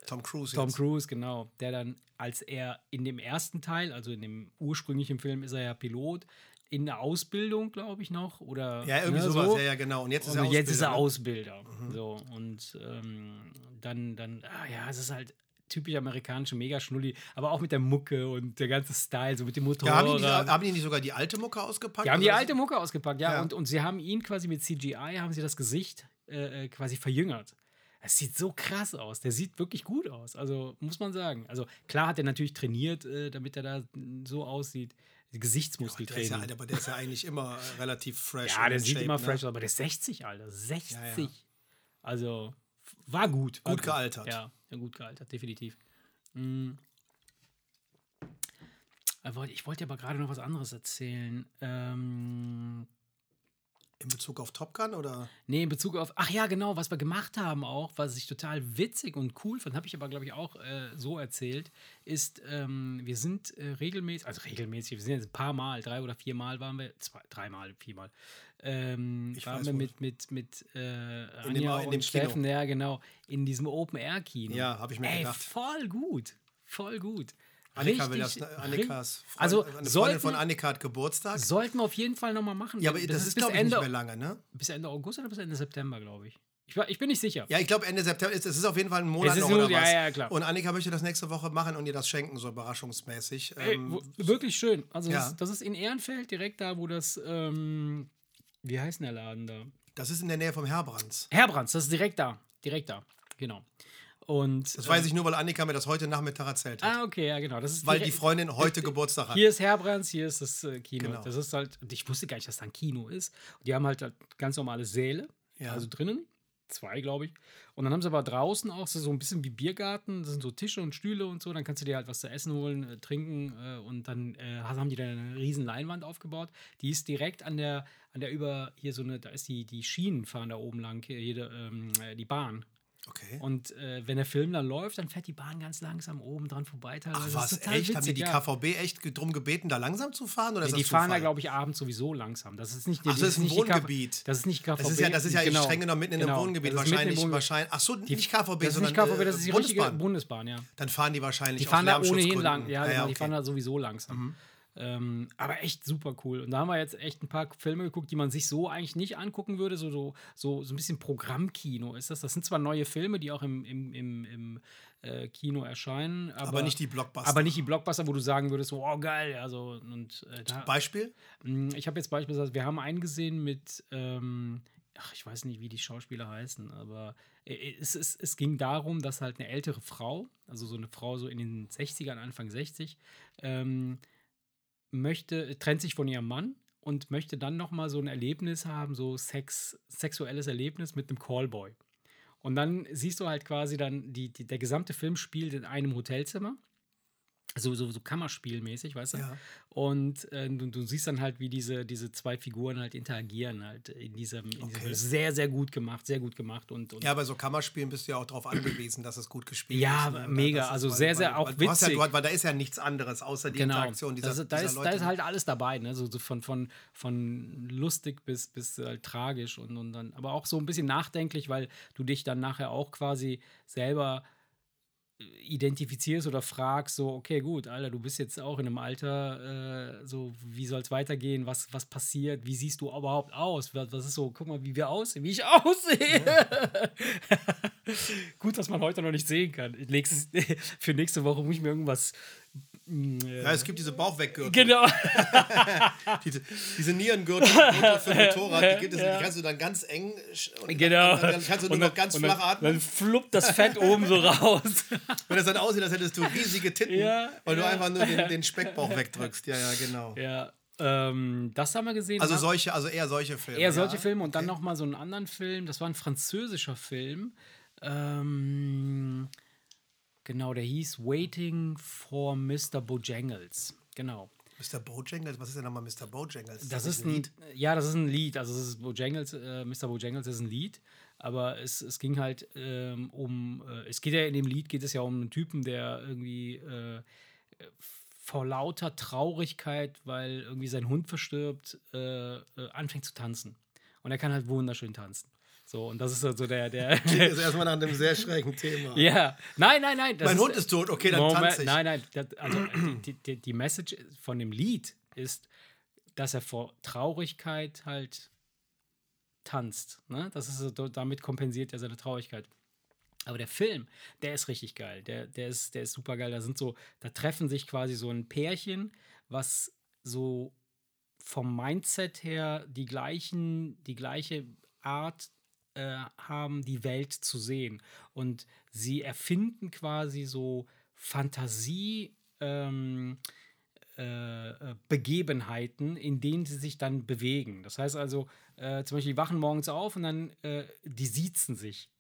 Tom Cruise Tom jetzt. Cruise, genau, der dann, als er in dem ersten Teil, also in dem ursprünglichen Film, ist er ja Pilot, in der Ausbildung, glaube ich, noch. Oder, Ja, irgendwie ne, sowas. so. Ja, ja, genau. Und jetzt ist er jetzt ist er Ausbilder, ne? Ausbilder. So, und ähm, dann, dann, ah, ja, es ist halt typisch amerikanische Mega-Schnulli, aber auch mit der Mucke und der ganze Style, so mit dem Ja, Motorrad. haben, die nicht, haben die nicht sogar die alte Mucke ausgepackt? Die haben die alte Mucke ausgepackt, ja. Ja. Und, und sie haben ihn quasi mit CGI, haben sie das Gesicht äh, äh, quasi verjüngert. Es sieht so krass aus. Der sieht wirklich gut aus. Also muss man sagen. Also klar hat er natürlich trainiert, äh, damit er da so aussieht. Der ist Gesichtsmuskeltraining. ja, aber der ist ja eigentlich immer äh, relativ fresh. Ja, der sieht shape, immer ne? fresh aus, aber der ist 60, Alter. 60. Ja, ja. Also war gut. War Gut gealtert. Ja, ja, gut gealtert, definitiv. Aber Ich wollte dir aber gerade noch was anderes erzählen. Ähm, In Bezug auf Top Gun oder? Nee, in Bezug auf, ach ja, genau, was wir gemacht haben auch, was ich total witzig und cool fand, habe ich aber, glaube ich, auch äh, so erzählt, ist, ähm, wir sind äh, regelmäßig, also regelmäßig, wir sind jetzt ein paar Mal, drei oder vier Mal waren wir, zwei, dreimal, viermal, ähm, Ich waren wir wohl. mit, mit, mit äh, In dem- Anja in und dem Steffen, Kino. ja, genau, in diesem Open-Air-Kino. Ja, hab ich mir Ey, gedacht. voll gut, voll gut. Annika will das. Ne? Annikas Freund, Also, eine sollten- von Annika hat Geburtstag. Sollten wir auf jeden Fall nochmal machen. Ja, aber das, ist, bis glaube ich, Ende, nicht mehr lange, ne? bis Ende August oder bis Ende September, glaube ich. Ich, ich bin nicht sicher. Ja, ich glaube Ende September ist es ist auf jeden Fall ein Monat ist noch oder ja, was. ja, klar. Und Annika möchte das nächste Woche machen und ihr das schenken, so überraschungsmäßig. Ey, Ähm, wirklich schön. Also ja. das, das ist in Ehrenfeld, direkt da, wo das, ähm, wie heißt denn der Laden da? das ist in der Nähe vom Herbrands. Herbrands, das ist direkt da. Direkt da, genau. Und, Das weiß ich nur, weil Annika mir das heute Nachmittag erzählt hat. Ah, okay, ja, genau. Das ist weil die direkt- Freundin heute Geburtstag hat. Hier ist Herbrands, hier ist das äh, Kino. Genau. Das ist halt, ich wusste gar nicht, dass da ein Kino ist. Die haben halt, halt ganz normale Säle, Ja. also drinnen, zwei, glaube ich. Und dann haben sie aber draußen auch so, so ein bisschen wie Biergarten, das sind so Tische und Stühle und so. Dann kannst du dir halt was zu essen holen, äh, trinken äh, und dann äh, haben die da eine riesen Leinwand aufgebaut. Die ist direkt an der, an der über, hier so eine, da ist die, die Schienen fahren da oben lang, hier, ähm, äh, die Bahn. Okay. Und äh, wenn der Film dann läuft, dann fährt die Bahn ganz langsam oben dran vorbei. Ach teilweise. Das was, echt? Haben die witzig, die ja. KVB echt drum gebeten, da langsam zu fahren? Oder Nee, ist die das fahren da, glaube ich, abends sowieso langsam. Das ist nicht Ach, das ist ein die KV Wohngebiet. Das ist nicht KVB. Das ist ja, das ist ja genau. streng genommen mitten in Genau. einem Wohngebiet. Das mitten im Wahrscheinlich, Wohngebiet. wahrscheinlich. Ach so, nicht KVB, Das ist sondern nicht KVB, das äh, ist die richtige Bundesbahn. Bundesbahn, ja. Dann fahren die wahrscheinlich Die fahren da ohnehin lang. Ja, genau, die okay. Mhm. fahren da sowieso langsam. Ähm, aber echt super cool. Und da haben wir jetzt echt ein paar Filme geguckt, die man sich so eigentlich nicht angucken würde. So, so, so, so ein bisschen Programmkino ist das. Das sind zwar neue Filme, die auch im, im, im, im äh, Kino erscheinen. Aber, Aber nicht die Blockbuster. Aber nicht die Blockbuster, wo du sagen würdest, so, oh geil. Also, und, äh, da, Beispiel? Mm, Ich habe jetzt beispielsweise, wir haben einen gesehen mit, ähm, ach, ich weiß nicht, wie die Schauspieler heißen, aber äh, es, es, es ging darum, dass halt eine ältere Frau, also so eine Frau so in den 60ern, Anfang 60, ähm, möchte, trennt sich von ihrem Mann und möchte dann nochmal so ein Erlebnis haben, so Sex, sexuelles Erlebnis mit einem Callboy. Und dann siehst du halt quasi dann, die, die, der gesamte Film spielt in einem Hotelzimmer. So, so, so Kammerspielmäßig, weißt du? Ja. Und äh, du, du siehst dann halt, wie diese, diese zwei Figuren halt interagieren, halt in diesem, in Okay. diesem sehr, sehr gut gemacht, sehr gut gemacht und, und Ja, bei so Kammerspielen bist du ja auch darauf angewiesen, dass es gut gespielt Ja, ist. ne? mega. Also weil- sehr, sehr weil, auch weil, du hast ja, witzig. du, weil da ist ja nichts anderes außer die genau. Interaktion dieser, ist- da, dieser ist, Leute. da ist halt alles dabei, ne? So, so von, von, von lustig bis, bis halt tragisch und, und dann, aber auch so ein bisschen nachdenklich, weil du dich dann nachher auch quasi selber äh, identifizierst oder fragst, so, okay, gut, Alter, du bist jetzt auch in einem Alter, äh, so, wie soll es weitergehen, was, was passiert, wie siehst du überhaupt aus, was, was ist so, guck mal, wie wir aussehen, wie ich *laughs* aussehe. gut, dass man heute noch nicht sehen kann. Nächstes, *laughs* für nächste Woche muss ich mir irgendwas. Ja, es gibt diese Bauchweggürtel. Genau. *laughs* Diese, diese Nierengürtel Gürtel für Motorrad, die, gibt es, die kannst du dann ganz eng und Genau. dann, dann kannst du nur noch ganz flach atmen. Dann fluppt das Fett oben so raus. *laughs* Wenn es dann aussieht, als hättest du riesige Titten, Ja, weil du ja. einfach nur den, *laughs* den Speckbauch wegdrückst. Ja, ja, genau. ja, ähm, das haben wir gesehen. Also solche, also eher solche Filme. Eher solche ja? Filme und dann noch mal so einen anderen Film. Das war ein französischer Film. Ähm, genau, der hieß Waiting for Mr. Bojangles. Genau. Mr. Bojangles, was ist denn nochmal Mr. Bojangles? Das nicht ist ein, ja, das ist ein Lied. Also das ist Bojangles, äh, Mr. Bojangles ist ein Lied. Aber es, es ging halt ähm, um, äh, es geht ja in dem Lied, geht es ja um einen Typen, der irgendwie äh, vor lauter Traurigkeit, weil irgendwie sein Hund verstirbt, äh, äh, anfängt zu tanzen. Und er kann halt wunderschön tanzen. So, und das ist halt so der. der Klingt jetzt erstmal nach einem sehr schrägen Thema. ja, nein, nein, nein. mein Hund ist tot, okay, dann Moment, tanze ich. Nein, nein, das, also die, die, die Message von dem Lied ist, dass er vor Traurigkeit halt tanzt. Ne? Das ist so, damit kompensiert er seine Traurigkeit. Aber der Film, der ist richtig geil. Der, der, ist, der ist super geil. Da sind so, da treffen sich quasi so ein Pärchen, was so vom Mindset her die gleichen, die gleiche Art äh, haben, die Welt zu sehen. Und sie erfinden quasi so Fantasie. Ähm, äh, äh, Begebenheiten, in denen sie sich dann bewegen. Das heißt also, äh, zum Beispiel, die wachen morgens auf und dann, äh, die siezen sich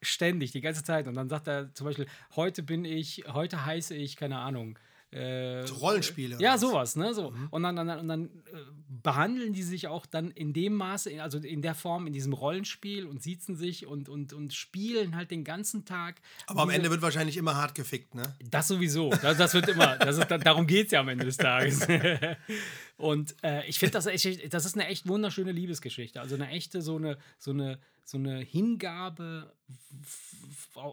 ständig, die ganze Zeit. Und dann sagt er zum Beispiel, heute bin ich, heute heiße ich, keine Ahnung, äh, so Rollenspiele. Ja, sowas, ne? So. Mhm. Und dann, dann, und dann äh, behandeln die sich auch dann in dem Maße, also in der Form, in diesem Rollenspiel und siezen sich und, und, und spielen halt den ganzen Tag. Aber am Ende wird wahrscheinlich immer hart gefickt, ne? Das sowieso. Das, das wird immer. Das ist, darum geht es ja am Ende des Tages. *laughs* und äh, ich finde, das, das ist eine echt wunderschöne Liebesgeschichte. Also eine echte, so eine, so eine, so eine Hingabe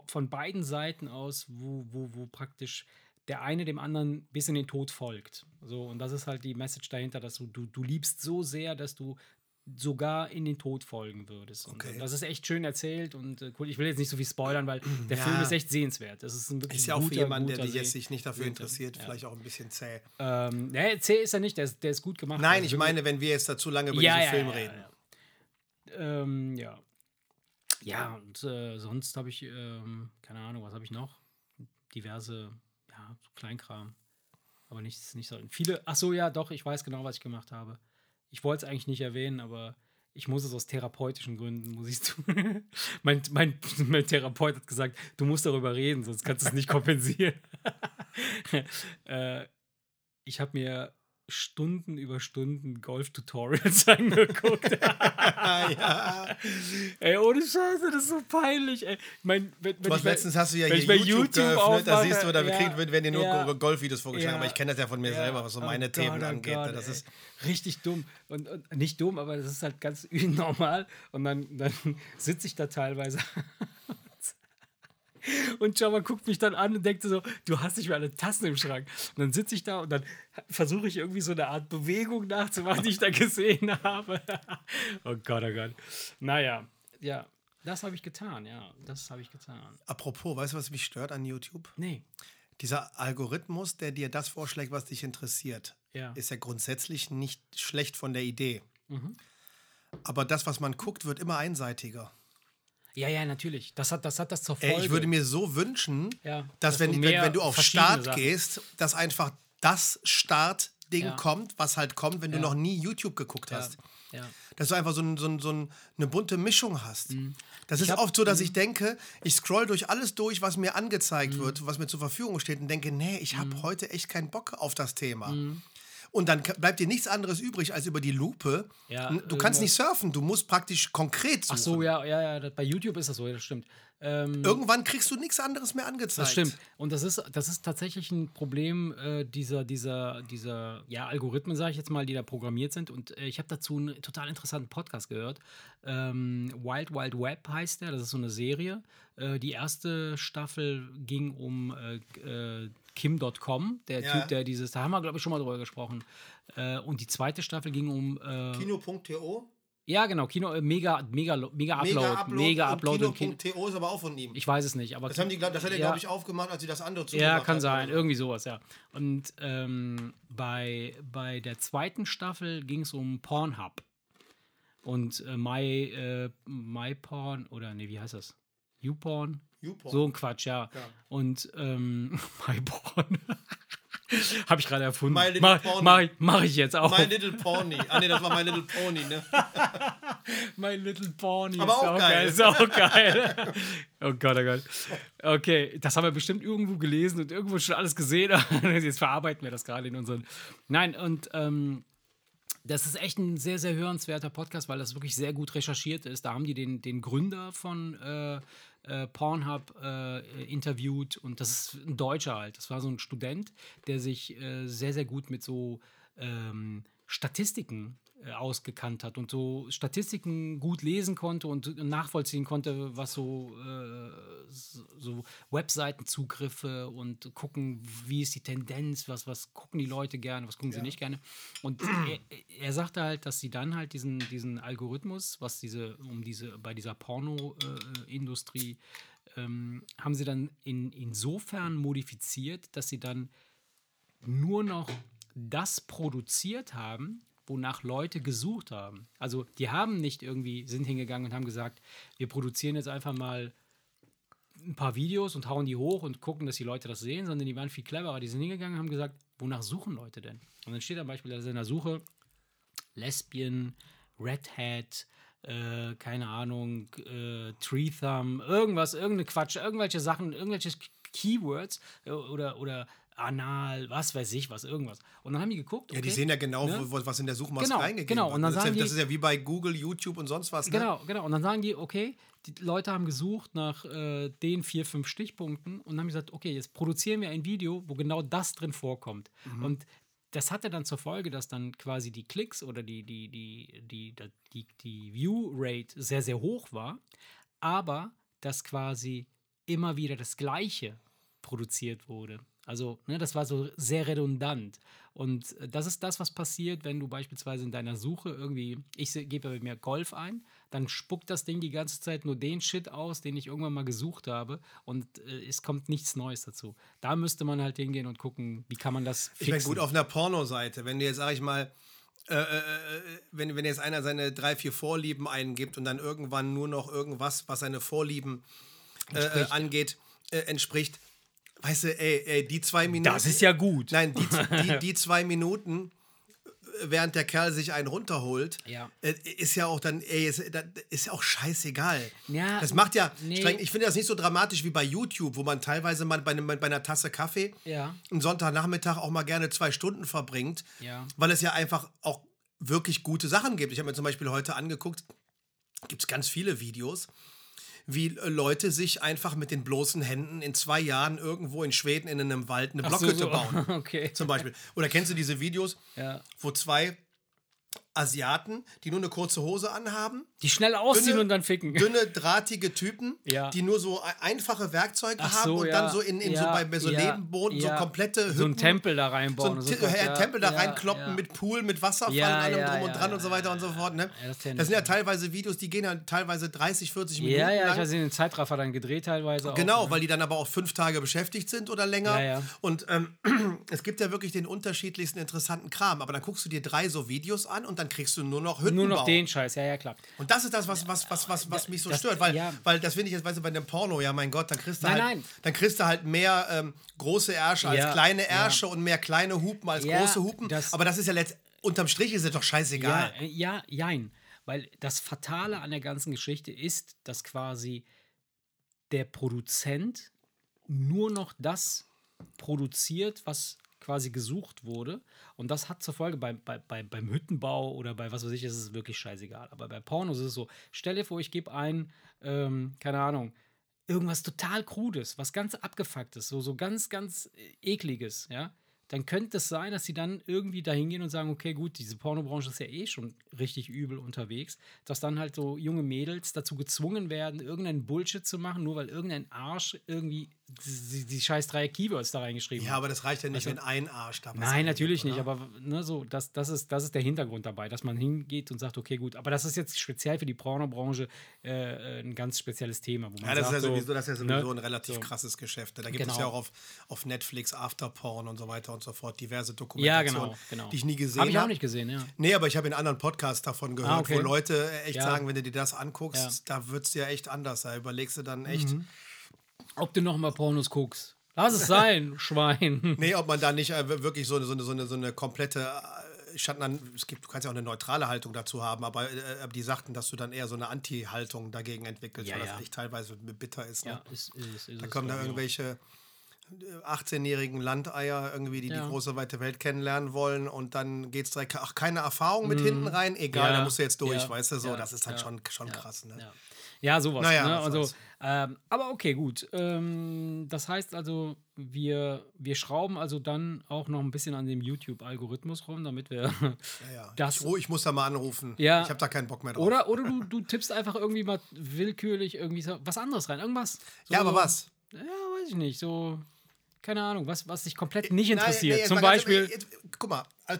von beiden Seiten aus, wo, wo, wo praktisch der eine dem anderen bis in den Tod folgt. So, und das ist halt die Message dahinter, dass du, du, du liebst so sehr, dass du sogar in den Tod folgen würdest. Okay. Und das ist echt schön erzählt und äh, cool. Ich will jetzt nicht so viel spoilern, weil der ja. Film ist echt sehenswert. Das ist, ein ist ja auch guter, für jemanden, der jetzt sich nicht dafür interessiert, ja. vielleicht auch ein bisschen zäh. Ähm, nee, zäh ist er nicht, der ist, der ist gut gemacht. Nein, also, ich meine, wenn wir jetzt dazu lange über ja, diesen Film reden. Ja, ähm, ja. ja. und äh, sonst habe ich, ähm, keine Ahnung, was habe ich noch? Diverse ja, so Kleinkram. Aber nichts, nicht so. Viele, ach so, ja, doch, ich weiß genau, was ich gemacht habe. Ich wollte es eigentlich nicht erwähnen, aber ich muss es aus therapeutischen Gründen, muss ich tun. *laughs* mein, mein, mein Therapeut hat gesagt, du musst darüber reden, sonst kannst du es nicht kompensieren. *laughs* äh, ich habe mir Stunden über Stunden Golf-Tutorials *laughs* angeguckt. ja. Ey, ohne Scheiße, das ist so peinlich. Ey. Mein, wenn, wenn ich letztens hast du ja hier YouTube, YouTube geöffnet, da siehst du, da ja, kriegen, werden dir nur ja, Golfvideos vorgeschlagen, ja, aber ich kenne das ja von mir selber, was so meine oh Themen Gott, angeht. Oh das ist richtig dumm. Und, und, nicht dumm, aber das ist halt ganz *laughs* normal. Und dann, dann sitze ich da teilweise und Java guckt mich dann an und denkt so, du hast nicht mehr alle Tassen im Schrank. Und dann sitze ich da und dann versuche ich irgendwie so eine Art Bewegung nachzumachen, die ich da gesehen habe. *laughs* oh Gott, oh Gott. Naja, ja, das habe ich getan, ja, das habe ich getan. Apropos, weißt du, was mich stört an YouTube? Nee. Dieser Algorithmus, der dir das vorschlägt, was dich interessiert, ja. ist ja grundsätzlich nicht schlecht von der Idee. Mhm. Aber das, was man guckt, wird immer einseitiger. Ja, ja, natürlich. Das hat das, hat das zur Folge. Ey, ich würde mir so wünschen, ja, dass, dass wenn, wenn, wenn, du auf Start Sachen. gehst, dass einfach das Startding ja. kommt, was halt kommt, wenn ja. du noch nie YouTube geguckt hast. Dass du einfach so, ein, so, ein, so eine bunte Mischung hast. Mhm. Das ist hab, oft so, dass mhm. ich denke, ich scroll durch alles durch, was mir angezeigt mhm. wird, was mir zur Verfügung steht und denke, nee, ich habe mhm. heute echt keinen Bock auf das Thema. Und dann bleibt dir nichts anderes übrig, als über die Lupe. Ja, du kannst nicht surfen, du musst praktisch konkret suchen. Ach so, ja, ja, ja. Bei YouTube ist das so, das stimmt. Ähm, Irgendwann kriegst du nichts anderes mehr angezeigt. Das stimmt. Und das ist, das ist tatsächlich ein Problem äh, dieser, dieser, dieser ja, Algorithmen, sage ich jetzt mal, die da programmiert sind. Und äh, ich habe dazu einen total interessanten Podcast gehört. Ähm, Wild Wild Web heißt der. Das ist so eine Serie. Äh, die erste Staffel ging um äh, äh, Kim.com, der ja. Typ, der dieses, da haben wir, glaube ich, schon mal drüber gesprochen. Äh, und die zweite Staffel ging um. Kino.to? Ja, genau, Kino, äh, mega, mega, mega Upload. Mega Upload. Und Kino.to ist aber auch von ihm. Ich weiß es nicht. Aber das, haben die, das hat er, ja. glaube ich, aufgemacht, als sie das andere zugemacht Ja, kann sein. Irgendwie sowas, ja. Und ähm, bei, bei der zweiten Staffel ging es um Pornhub. Und äh, My, äh, MyPorn, oder nee, wie heißt das? YouPorn? YouPorn. So ein Quatsch, ja. ja. Und ähm, *laughs* MyPorn. *laughs* Habe ich gerade erfunden. My Little mach, Pony. Mach, mach, ich jetzt auch. My Little Pony. Ah, nee, das war My Little Pony, ne? *laughs* My Little Pony. Aber ist auch, geil. geil. Ist auch geil. oh Gott, oh Gott. Okay, das haben wir bestimmt irgendwo gelesen und irgendwo schon alles gesehen. jetzt verarbeiten wir das gerade in unseren. Nein, und ähm, Das ist echt ein sehr, sehr hörenswerter Podcast, weil das wirklich sehr gut recherchiert ist. Da haben die den, den Gründer von äh, äh, Pornhub äh, interviewt und das ist ein Deutscher halt. Das war so ein Student, der sich äh, sehr, sehr gut mit so ähm, Statistiken ausgekannt hat und so Statistiken gut lesen konnte und nachvollziehen konnte, was so, äh, so Webseitenzugriffe und gucken, wie ist die Tendenz, was, was gucken die Leute gerne, was gucken ja. sie nicht gerne. Und er, er, sagte halt, dass sie dann halt diesen, diesen Algorithmus, was diese, um diese, bei dieser Porno-Industrie, äh, ähm, haben sie dann in, insofern modifiziert, dass sie dann nur noch das produziert haben, wonach Leute gesucht haben. Also die haben nicht irgendwie, sind hingegangen und haben gesagt, wir produzieren jetzt einfach mal ein paar Videos und hauen die hoch und gucken, dass die Leute das sehen, sondern die waren viel cleverer. Die sind hingegangen und haben gesagt, wonach suchen Leute denn? Und dann steht am Beispiel in der Suche Lesbian, Red Hat, äh, keine Ahnung, äh, Tree Thumb, irgendwas, irgendeine Quatsch, irgendwelche Sachen, irgendwelche Keywords äh, oder, oder anal, was weiß ich, was, irgendwas. Und dann haben die geguckt. Okay, ja, die sehen ja genau, ne? was in der Suchmaske genau, reingegeben genau. Und dann das, sagen ist ja, das ist ja wie bei Google, YouTube und sonst was. Ne? Genau, genau. Und dann sagen die, okay, die Leute haben gesucht nach äh, den vier, fünf Stichpunkten und haben gesagt, okay, jetzt produzieren wir ein Video, wo genau das drin vorkommt. Mhm. Und das hatte dann zur Folge, dass dann quasi die Klicks oder die, die, die, die, die, die, die View-Rate sehr, sehr hoch war, aber dass quasi immer wieder das Gleiche produziert wurde. Also, ne, das war so sehr redundant. Und äh, das ist das, was passiert, wenn du beispielsweise in deiner Suche irgendwie, ich gebe mir Golf ein, dann spuckt das Ding die ganze Zeit nur den Shit aus, den ich irgendwann mal gesucht habe und äh, es kommt nichts Neues dazu. Da müsste man halt hingehen und gucken, wie kann man das fixen. Ich meine, gut, auf einer Pornoseite, wenn du jetzt, sag ich mal, äh, äh, äh, wenn, wenn jetzt einer seine drei, vier Vorlieben eingibt und dann irgendwann nur noch irgendwas, was seine Vorlieben äh, angeht, entspricht, Weißt du, ey, ey, die zwei Minuten. Das ist ja gut. Nein, die, die, *laughs* die zwei Minuten, während der Kerl sich einen runterholt, ja. Äh, ist ja auch dann, ey, ist, ist ja auch scheißegal. Ja, das macht ja, nee. streng, ich finde das nicht so dramatisch wie bei YouTube, wo man teilweise mal bei, bei einer Tasse Kaffee ja. am Sonntagnachmittag auch mal gerne zwei Stunden verbringt, ja. weil es ja einfach auch wirklich gute Sachen gibt. Ich habe mir zum Beispiel heute angeguckt, gibt es ganz viele Videos, wie Leute sich einfach mit den bloßen Händen in zwei Jahren irgendwo in Schweden in einem Wald eine Blockhütte so, so. bauen. *laughs* Okay. Zum Beispiel. Oder kennst du diese Videos, ja. wo zwei Asiaten, die nur eine kurze Hose anhaben. Die schnell ausziehen dünne, und dann ficken. Dünne, drahtige Typen, ja. die nur so einfache Werkzeuge Ach haben so, und ja. dann so in, in ja, so bei so Nebenboden so komplette Hütten. So ein Tempel da reinbauen. So ein, so ein Tempel da reinkloppen mit Pool, mit Wasserfall und allem drum und dran und so weiter und so fort. Ne? Das, das, sind ja teilweise Videos, die gehen ja teilweise 30, 40 Minuten Ja, ja, lang. ich habe sie in den Zeitraffer dann gedreht teilweise Genau, auch, ne? weil die dann aber auch fünf Tage beschäftigt sind oder länger. Und ähm, *clears throat* es gibt ja wirklich den unterschiedlichsten interessanten Kram. Aber dann guckst du dir drei so Videos an und dann kriegst du nur noch Hütten Nur noch den Scheiß, ja, ja, klar. Und das ist das, was, was, was, was, was mich so das, stört, weil, ja. weil das finde ich jetzt, weißt du, bei dem Porno, ja, mein Gott, dann kriegst du nein, halt, nein. dann kriegst du halt mehr ähm, große Ärsche ja, als kleine Ärsche und mehr kleine Hupen als große Hupen. Das, Aber das ist ja letzt, unterm Strich ist es doch scheißegal. Ja, äh, ja, jein. Weil das Fatale an der ganzen Geschichte ist, dass quasi der Produzent nur noch das produziert, was quasi gesucht wurde. Und das hat zur Folge, bei, bei, bei, beim Hüttenbau oder bei was weiß ich, ist es wirklich scheißegal. Aber bei Pornos ist es so, stell dir vor, ich gebe ein, ähm, keine Ahnung, irgendwas total Krudes, was ganz abgefucktes, so, so ganz, ganz ekliges, ja dann könnte es sein, dass sie dann irgendwie dahin gehen und sagen, okay, gut, diese Pornobranche ist ja eh schon richtig übel unterwegs, dass dann halt so junge Mädels dazu gezwungen werden, irgendeinen Bullshit zu machen, nur weil irgendein Arsch irgendwie die, die scheiß drei Keywords da reingeschrieben hat. Ja, aber das reicht ja nicht, also, wenn ein Arsch da Nein, natürlich gibt, nicht, aber ne, so, das, das, ist, das ist der Hintergrund dabei, dass man hingeht und sagt, okay, gut, aber das ist jetzt speziell für die Pornobranche äh, ein ganz spezielles Thema. ja, das, sagt, ist ja sowieso, das ist ja sowieso ne? ein relativ so. krasses Geschäft. Da gibt genau. es ja auch auf, auf Netflix Afterporn und so weiter und so fort diverse Dokumentationen, ja, genau, genau. die ich nie gesehen habe. Habe ich auch nicht gesehen, ja. Nee, aber ich habe in anderen Podcasts davon gehört, ah, okay. wo Leute echt ja. sagen, wenn du dir das anguckst, ja. da wird es dir echt anders. Da überlegst du dann echt. Mhm. Ob du noch mal Pornos guckst. Lass es sein, *laughs* Schwein. Nee, ob man da nicht äh, wirklich so, so, so, eine, so eine komplette äh, Schatten es gibt, du kannst ja auch eine neutrale Haltung dazu haben, aber äh, die sagten, dass du dann eher so eine Anti-Haltung dagegen entwickelst, ja, weil ja. das echt teilweise bitter ist. Ne? Ja, ist, ist, ist da kommen da irgendwelche 18-jährigen Landeier irgendwie, die ja. die große weite Welt kennenlernen wollen und dann geht es direkt, ach, keine Erfahrung mit mm. hinten rein, egal, ja. da musst du jetzt durch, ja. weißt du, so, das ist halt schon, schon krass, ne? Ja, sowas. Naja, ne? also, ähm, aber okay, gut. Ähm, das heißt also, wir, wir schrauben also dann auch noch ein bisschen an dem YouTube-Algorithmus rum, damit wir ja, ja. *laughs* das. Ich, ich, muss da mal anrufen. Ja. Ich habe da keinen Bock mehr drauf. Oder, oder du, du tippst einfach irgendwie mal willkürlich irgendwie so, was anderes rein. Irgendwas. So, ja, aber was? Ja, weiß ich nicht. So keine Ahnung, was, was dich komplett nicht interessiert. Nee, nee, Zum Beispiel. Jetzt, guck mal, äh,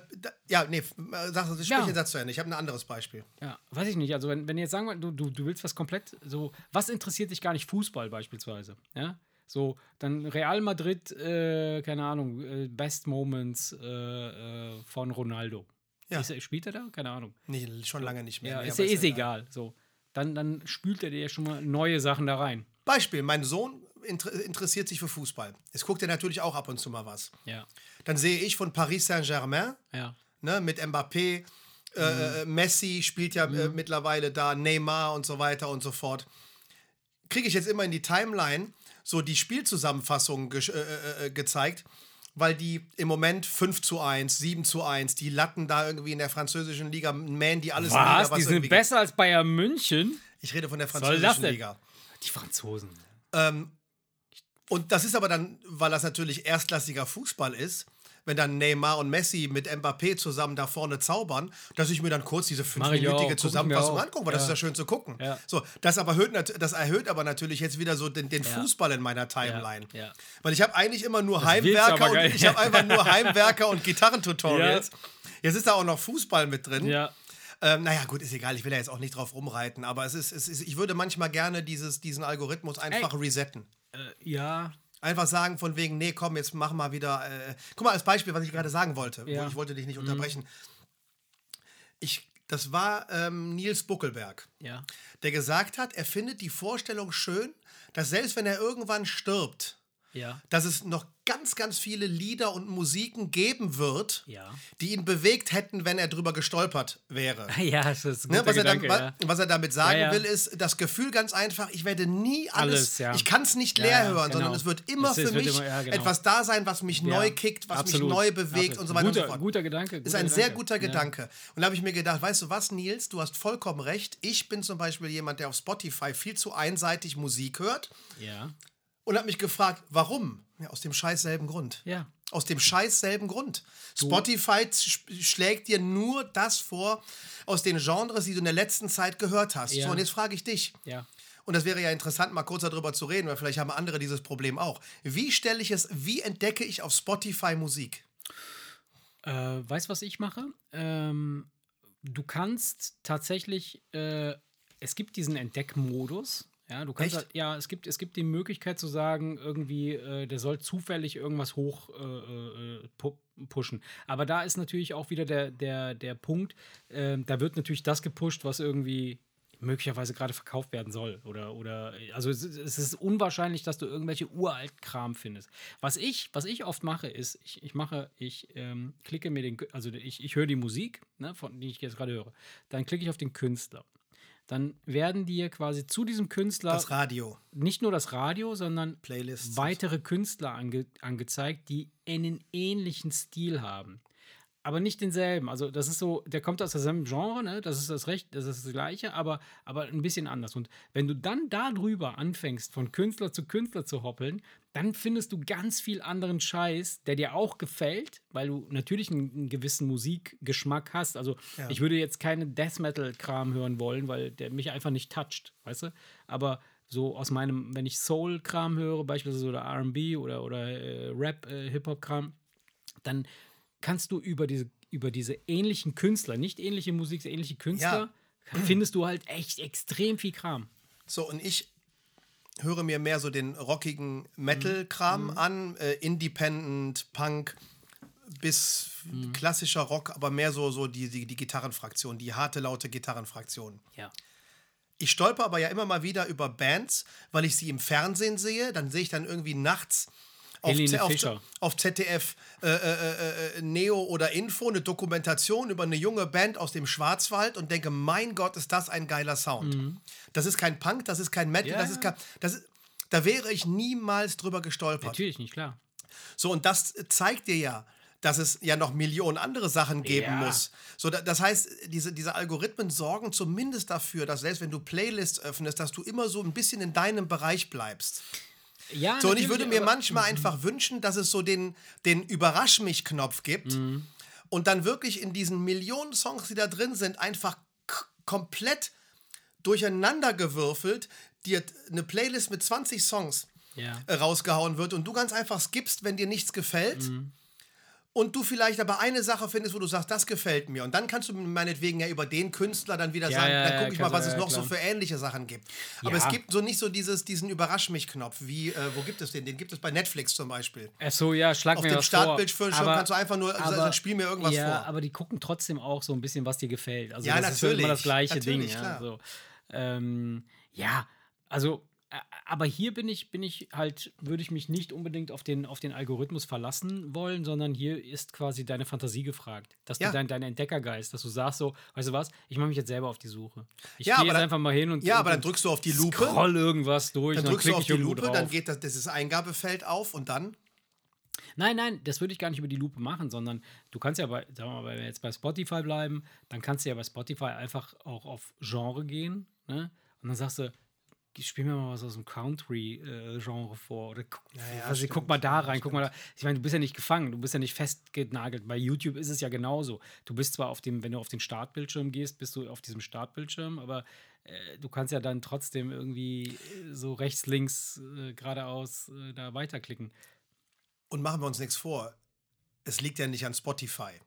ja, nee, sag, sprich ja. den Satz zu Ende. Ich habe ein anderes Beispiel. Ja, weiß ich nicht. Also, wenn, wenn jetzt sagen du, du, du willst was komplett so, was interessiert dich gar nicht Fußball beispielsweise? Ja, so, dann Real Madrid, äh, keine Ahnung, äh, Best Moments äh, äh von Ronaldo. Ja. Ist, spielt er da? Keine Ahnung. Nee, schon lange nicht mehr. Ja, nee, ist ja ist egal. So. Dann, dann spült er dir ja schon mal neue Sachen da rein. Beispiel, mein Sohn inter interessiert sich für Fußball. Jetzt guckt er natürlich auch ab und zu mal was. Ja. Dann sehe ich von Paris Saint-Germain ja. ne, mit Mbappé, äh, mhm. Messi spielt ja äh, mhm. äh, mittlerweile da, Neymar und so weiter und so fort. Kriege ich jetzt immer in die Timeline so die Spielzusammenfassungen ge äh, äh, äh, gezeigt, weil die im Moment 5 zu 1, 7 zu 1, die Latten da irgendwie in der französischen Liga mähen die alles was? nieder. Was die sind besser als Bayern München? Ich rede von der französischen Liga. Die Franzosen. Ähm, und das ist aber dann, weil das natürlich erstklassiger Fußball ist, wenn dann Neymar und Messi mit Mbappé zusammen da vorne zaubern, dass ich mir dann kurz diese fünfminütige Zusammenfassung angucke, weil ja. das ist ja schön zu gucken. Ja. So, das, aber erhöht, das erhöht aber natürlich jetzt wieder so den, den ja. Fußball in meiner Timeline. Weil ich habe eigentlich immer nur das Heimwerker und ich habe einfach nur Heimwerker und *laughs* Gitarrentutorials. Jetzt ist da auch noch Fußball mit drin. Ja. Ähm, naja, gut, ist egal, ich will ja jetzt auch nicht drauf rumreiten, aber es ist, es ist ich würde manchmal gerne dieses, diesen Algorithmus einfach Ey. resetten. Äh, ja. Einfach sagen von wegen, nee, komm, jetzt mach mal wieder. Äh, guck mal, als Beispiel, was ich gerade sagen wollte. Ja. ich wollte dich nicht mhm. unterbrechen. Ich, das war ähm, Nils Buckelberg, ja. der gesagt hat, er findet die Vorstellung schön, dass selbst wenn er irgendwann stirbt, ja. dass es noch ganz, ganz viele Lieder und Musiken geben wird, ja. die ihn bewegt hätten, wenn er drüber gestolpert wäre. *laughs* Ja, das ist ein ne, was, Gedanke, er dann, ja. was er damit sagen will, ist das Gefühl ganz einfach, ich werde nie alles, alles ich kann es nicht leer hören, genau. sondern es wird immer es für mich immer, genau. etwas da sein, was mich neu kickt, was Absolut. mich neu bewegt Absolut. und so weiter guter, und so fort. Guter Gedanke. Guter ist ein Gedanke. sehr guter Gedanke. Und da habe ich mir gedacht, weißt du was, Nils, du hast vollkommen recht. Ich bin zum Beispiel jemand, der auf Spotify viel zu einseitig Musik hört. Ja und habe mich gefragt, warum? Ja, aus dem scheiß selben Grund. Ja. Aus dem scheiß selben Grund. Du. Spotify schlägt dir nur das vor aus den Genres, die du in der letzten Zeit gehört hast. Ja. So, und jetzt frage ich dich. Ja. Und das wäre ja interessant, mal kurz darüber zu reden, weil vielleicht haben andere dieses Problem auch. Wie stelle ich es, wie entdecke ich auf Spotify Musik? Äh, weißt du, was ich mache? Ähm, du kannst tatsächlich, äh, es gibt diesen Entdeckmodus. Ja, du kannst halt, ja, es gibt, es gibt die Möglichkeit zu sagen, irgendwie, äh, der soll zufällig irgendwas hoch äh, äh, pu pushen. Aber da ist natürlich auch wieder der, der, der Punkt, ähm, da wird natürlich das gepusht, was irgendwie möglicherweise gerade verkauft werden soll. Oder, oder also es, es, ist unwahrscheinlich, dass du irgendwelche uralten Kram findest. Was ich, was ich oft mache, ist, ich, ich mache, ich ähm, klicke mir den, also ich, ich höre die Musik, ne, von, die ich jetzt gerade höre. Dann klicke ich auf den Künstler dann werden dir quasi zu diesem Künstler. Das Radio. Nicht nur das Radio, sondern Playlists weitere Künstler ange, angezeigt, die einen ähnlichen Stil haben aber nicht denselben. Also das ist so, der kommt aus demselben Genre, ne? Das ist das Recht, das ist das Gleiche, aber, aber ein bisschen anders. Und wenn du dann darüber anfängst, von Künstler zu Künstler zu hoppeln, dann findest du ganz viel anderen Scheiß, der dir auch gefällt, weil du natürlich einen, einen gewissen Musikgeschmack hast. Also ja. ich würde jetzt keinen Death Metal-Kram hören wollen, weil der mich einfach nicht toucht, weißt du? Aber so aus meinem, wenn ich Soul-Kram höre, beispielsweise oder RB oder, oder äh, Rap, äh, Hip-Hop-Kram, dann kannst du über diese, über diese ähnlichen Künstler, nicht ähnliche Musik, ähnliche Künstler, ja. findest du halt echt extrem viel Kram. So, und ich höre mir mehr so den rockigen Metal-Kram mhm. an, äh, Independent, Punk bis mhm. klassischer Rock, aber mehr so, so die, die, die Gitarrenfraktion, die harte, laute Gitarrenfraktion. Ja. Ich stolper aber ja immer mal wieder über Bands, weil ich sie im Fernsehen sehe. Dann sehe ich dann irgendwie nachts auf, auf, auf, ZDF äh, äh, äh, äh, Neo oder Info eine Dokumentation über eine junge Band aus dem Schwarzwald und denke, mein Gott, ist das ein geiler Sound. Mhm. Das ist kein Punk, das ist kein Metal, yeah. das ist kein, das ist, Da wäre ich niemals drüber gestolpert. Natürlich nicht, klar. So, und das zeigt dir ja, dass es ja noch Millionen andere Sachen geben Ja. muss. So, da- das heißt, diese, diese Algorithmen sorgen zumindest dafür, dass selbst wenn du Playlists öffnest, dass du immer so ein bisschen in deinem Bereich bleibst. Ja, So, und ich würde mir manchmal einfach wünschen, dass es so den, den Überrasch mich-Knopf gibt Mhm. und dann wirklich in diesen Millionen Songs, die da drin sind, einfach komplett durcheinandergewürfelt dir eine Playlist mit 20 Songs Ja. rausgehauen wird und du ganz einfach skippst, wenn dir nichts gefällt. Mhm. Und du vielleicht aber eine Sache findest, wo du sagst, das gefällt mir. Und dann kannst du meinetwegen ja über den Künstler dann wieder Ja, sagen, ja, dann ja, gucke ich mal, was es ja, noch so klar. für ähnliche Sachen gibt. Aber Ja. es gibt so nicht so dieses, diesen Überrasch mich-Knopf. Wie, äh, wo gibt es den? Den gibt es bei Netflix zum Beispiel. Ach so, ja, schlag Auf mir dem was Startbildschirm. Aber- kannst du einfach nur sagen, spiel mir irgendwas ja, vor. aber die gucken trotzdem auch so ein bisschen, was dir gefällt. Also Ja, das ist ja immer natürlich. das gleiche Natürlich, Ding. Ja, klar. so. ähm, ja, also, aber hier bin ich, bin ich halt, würde ich mich nicht unbedingt auf den, auf den Algorithmus verlassen wollen, sondern hier ist quasi deine Fantasie gefragt. Dass Ja. du dein, dein Entdeckergeist, dass du sagst so, weißt du was, ich mache mich jetzt selber auf die Suche. Ich Ja, gehe jetzt dann- einfach mal hin und Ja, und, aber dann drückst du auf die Lupe. scroll irgendwas durch, Dann und drückst du auf die Lupe, drauf. dann geht das, dieses Eingabefeld auf und dann. Nein, nein, das würde ich gar nicht über die Lupe machen, sondern du kannst ja bei, sagen wir mal, wenn wir jetzt bei Spotify bleiben, dann kannst du ja bei Spotify einfach auch auf Genre gehen, ne? Und dann sagst du, spiel mir mal was aus dem Country-Genre vor. Oder guck, ja, also, stimmt, guck mal da ja, rein, guck mal da. Ich meine, du bist ja nicht gefangen, du bist ja nicht festgenagelt. Bei YouTube ist es ja genauso. Du bist zwar auf dem, wenn du auf den Startbildschirm gehst, bist du auf diesem Startbildschirm, aber äh, du kannst ja dann trotzdem irgendwie äh, so rechts, links, äh, geradeaus äh, da weiterklicken. Und machen wir uns nichts vor. Es liegt ja nicht an Spotify.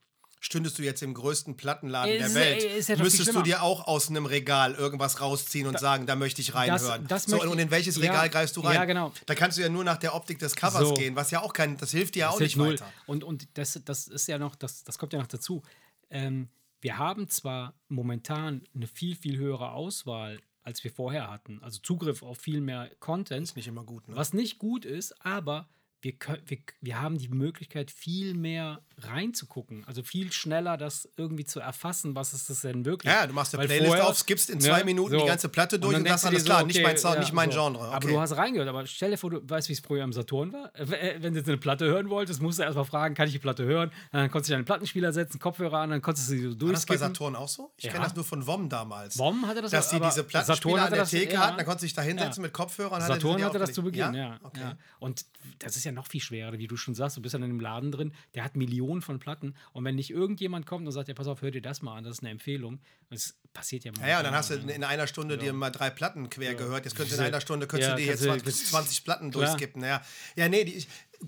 Stündest du jetzt im größten Plattenladen Ist- der Welt, ist ja müsstest du dir auch aus einem Regal irgendwas rausziehen und sagen, da möchte ich reinhören. das so, möchte und in welches ja, Regal greifst du rein? ja, genau. Da kannst du ja nur nach der Optik des Covers So. gehen, was ja auch kein, das hilft dir ja auch Das nicht null. weiter. Und, und das, das ist ja noch, das, das kommt ja noch dazu. Ähm, wir haben zwar momentan eine viel, viel höhere Auswahl, als wir vorher hatten. Also Zugriff auf viel mehr Content. Ist nicht immer gut, ne? Was nicht gut ist, aber wir, wir, wir haben die Möglichkeit, viel mehr reinzugucken. Also viel schneller das irgendwie zu erfassen, was ist das denn wirklich. Ja, du machst eine Weil Playlist vorher- auf, skippst in zwei Minuten die ganze Platte durch dann und sagst, alles klar, nicht mein Sound, nicht mein Genre, Aber okay. du hast reingehört, aber stell dir vor, du weißt, wie es früher im Saturn war. Äh, Wenn du jetzt eine Platte hören wolltest, musst du erstmal fragen, kann ich die Platte hören? Dann konntest du deinen Plattenspieler setzen, Kopfhörer an, dann konntest du sie so War das bei. Saturn auch so? Ich Ja. kenne das nur von WOM damals. WOM hatte das Dass die aber diese Plattenspieler hatte an der das- Theke ja. hatten, dann konntest du dich da hinsetzen Ja. mit Kopfhörern. hat er Saturn hatte das zu Beginn, ja. Ja? Okay. ja. Und das ist ja noch viel schwerer, wie du schon sagst. Du bist dann in einem Laden drin, der hat Millionen von Platten. Und wenn nicht irgendjemand kommt und sagt, ja, pass auf, hör dir das mal an, das ist eine Empfehlung. Das passiert ja mal. Ja, ja, dann hast du in in einer Stunde dir mal drei Platten quer gehört. Jetzt könntest du in einer Stunde könntest Ja, du dir jetzt kannst du- 20, 20 Platten Klar. durchskippen. Ja, ja nee, die, ich,